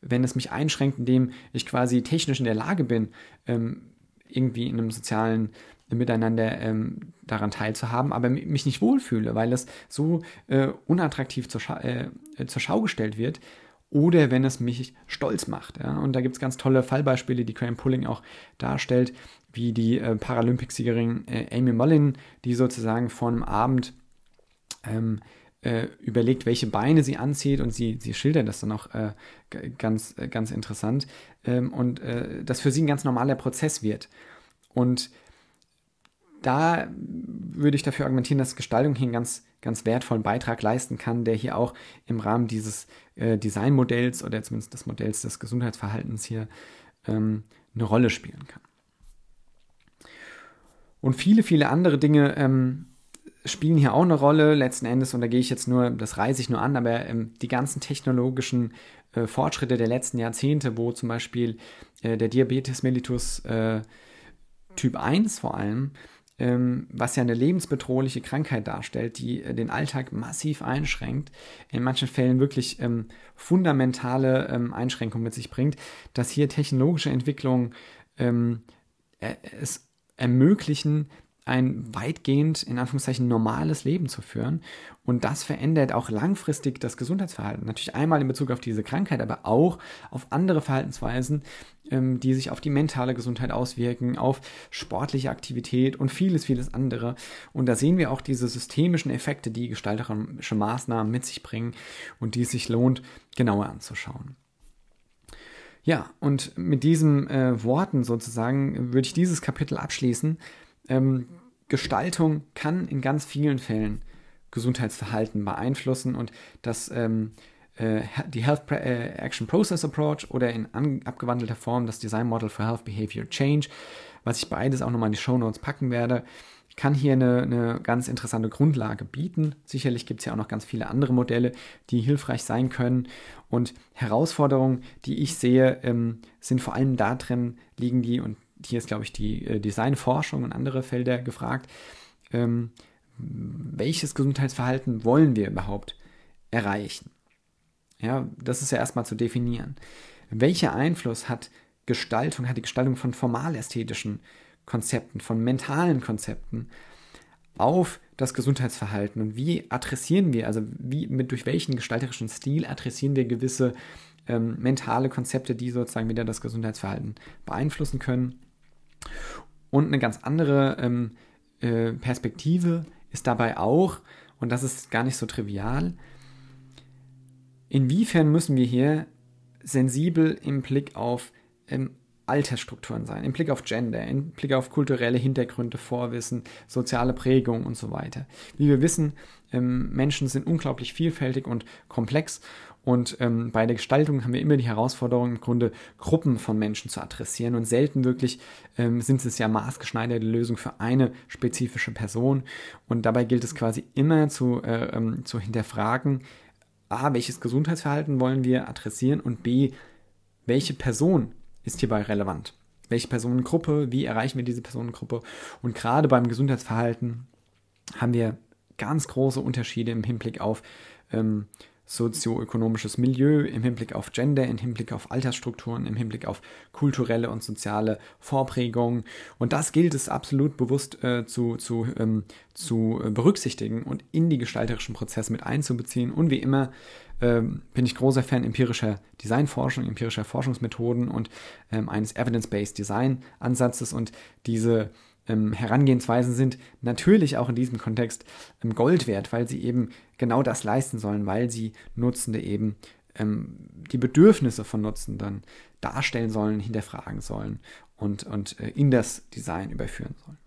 wenn es mich einschränkt, indem ich quasi technisch in der Lage bin, ähm, irgendwie in einem sozialen Miteinander ähm, daran teilzuhaben, aber mich nicht wohlfühle, weil es so äh, unattraktiv zur, Scha äh, zur Schau gestellt wird oder wenn es mich stolz macht. Ja? Und da gibt es ganz tolle Fallbeispiele, die Graham Pulling auch darstellt, wie die äh, Paralympicsiegerin äh, Amy Mullin, die sozusagen vor einem Abend ähm, äh, überlegt, welche Beine sie anzieht und sie, sie schildert das dann auch äh, ganz, äh, ganz interessant ähm, und äh, das für sie ein ganz normaler Prozess wird. Und da würde ich dafür argumentieren, dass Gestaltung hier einen ganz, ganz wertvollen Beitrag leisten kann, der hier auch im Rahmen dieses äh, Designmodells oder zumindest des Modells des Gesundheitsverhaltens hier ähm, eine Rolle spielen kann. Und viele, viele andere Dinge ähm, spielen hier auch eine Rolle letzten Endes und da gehe ich jetzt nur, das reiße ich nur an, aber ähm, die ganzen technologischen äh, Fortschritte der letzten Jahrzehnte, wo zum Beispiel äh, der Diabetes mellitus äh, Typ 1 vor allem, ähm, was ja eine lebensbedrohliche Krankheit darstellt, die äh, den Alltag massiv einschränkt, in manchen Fällen wirklich ähm, fundamentale ähm, Einschränkungen mit sich bringt, dass hier technologische Entwicklungen ähm, es ermöglichen, ein weitgehend, in Anführungszeichen, normales Leben zu führen. Und das verändert auch langfristig das Gesundheitsverhalten. Natürlich einmal in Bezug auf diese Krankheit, aber auch auf andere Verhaltensweisen, ähm, die sich auf die mentale Gesundheit auswirken, auf sportliche Aktivität und vieles, vieles andere. Und da sehen wir auch diese systemischen Effekte, die gestalterische Maßnahmen mit sich bringen und die es sich lohnt, genauer anzuschauen. Ja, und mit diesen äh, Worten sozusagen würde ich dieses Kapitel abschließen. Ähm, Gestaltung kann in ganz vielen Fällen Gesundheitsverhalten beeinflussen und das ähm, äh, die Health äh, Action Process Approach oder in abgewandelter Form das Design Model for Health Behavior Change, was ich beides auch nochmal in die Show Notes packen werde, kann hier eine, eine ganz interessante Grundlage bieten. Sicherlich gibt es ja auch noch ganz viele andere Modelle, die hilfreich sein können. Und Herausforderungen, die ich sehe, ähm, sind vor allem darin liegen die, und hier ist, glaube ich, die äh, Designforschung und andere Felder gefragt, ähm, welches Gesundheitsverhalten wollen wir überhaupt erreichen? Ja, das ist ja erstmal zu definieren. Welcher Einfluss hat Gestaltung, hat die Gestaltung von formalästhetischen Konzepten, von mentalen Konzepten auf das Gesundheitsverhalten und wie adressieren wir, also wie, mit, durch welchen gestalterischen Stil adressieren wir gewisse ähm, mentale Konzepte, die sozusagen wieder das Gesundheitsverhalten beeinflussen können. Und eine ganz andere ähm, äh, Perspektive ist dabei auch, und das ist gar nicht so trivial, inwiefern müssen wir hier sensibel im Blick auf ähm, Altersstrukturen sein, im Blick auf Gender, im Blick auf kulturelle Hintergründe, Vorwissen, soziale Prägung und so weiter. Wie wir wissen, ähm, Menschen sind unglaublich vielfältig und komplex und ähm, bei der Gestaltung haben wir immer die Herausforderung, im Grunde Gruppen von Menschen zu adressieren und selten wirklich ähm, sind es ja maßgeschneiderte Lösungen für eine spezifische Person. Und dabei gilt es quasi immer zu, äh, ähm, zu hinterfragen, a, welches Gesundheitsverhalten wollen wir adressieren und b, welche Person ist hierbei relevant? Welche Personengruppe, wie erreichen wir diese Personengruppe? Und gerade beim Gesundheitsverhalten haben wir ganz große Unterschiede im Hinblick auf ähm, sozioökonomisches Milieu, im Hinblick auf Gender, im Hinblick auf Altersstrukturen, im Hinblick auf kulturelle und soziale Vorprägungen. Und das gilt es absolut bewusst äh, zu, zu, ähm, zu berücksichtigen und in die gestalterischen Prozesse mit einzubeziehen. Und wie immer ähm, bin ich großer Fan empirischer Designforschung, empirischer Forschungsmethoden und ähm, eines Evidence-Based Design-Ansatzes. Und diese ähm, Herangehensweisen sind natürlich auch in diesem Kontext ähm, Gold wert, weil sie eben genau das leisten sollen, weil sie Nutzende eben ähm, die Bedürfnisse von Nutzenden darstellen sollen, hinterfragen sollen und, und äh, in das Design überführen sollen.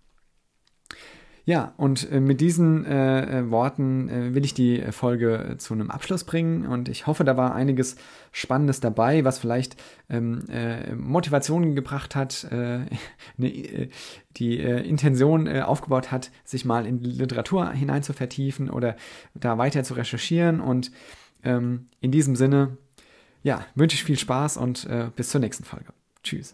Ja, und äh, mit diesen äh, äh Worten äh, will ich die äh, Folge zu einem Abschluss bringen und ich hoffe, da war einiges Spannendes dabei, was vielleicht ähm, äh, Motivationen gebracht hat, ne, die Intention aufgebaut hat, sich mal in Literatur hinein zu vertiefen oder da weiter zu recherchieren und ähm, in diesem Sinne, ja, wünsche ich viel Spaß und bis zur nächsten Folge. Tschüss.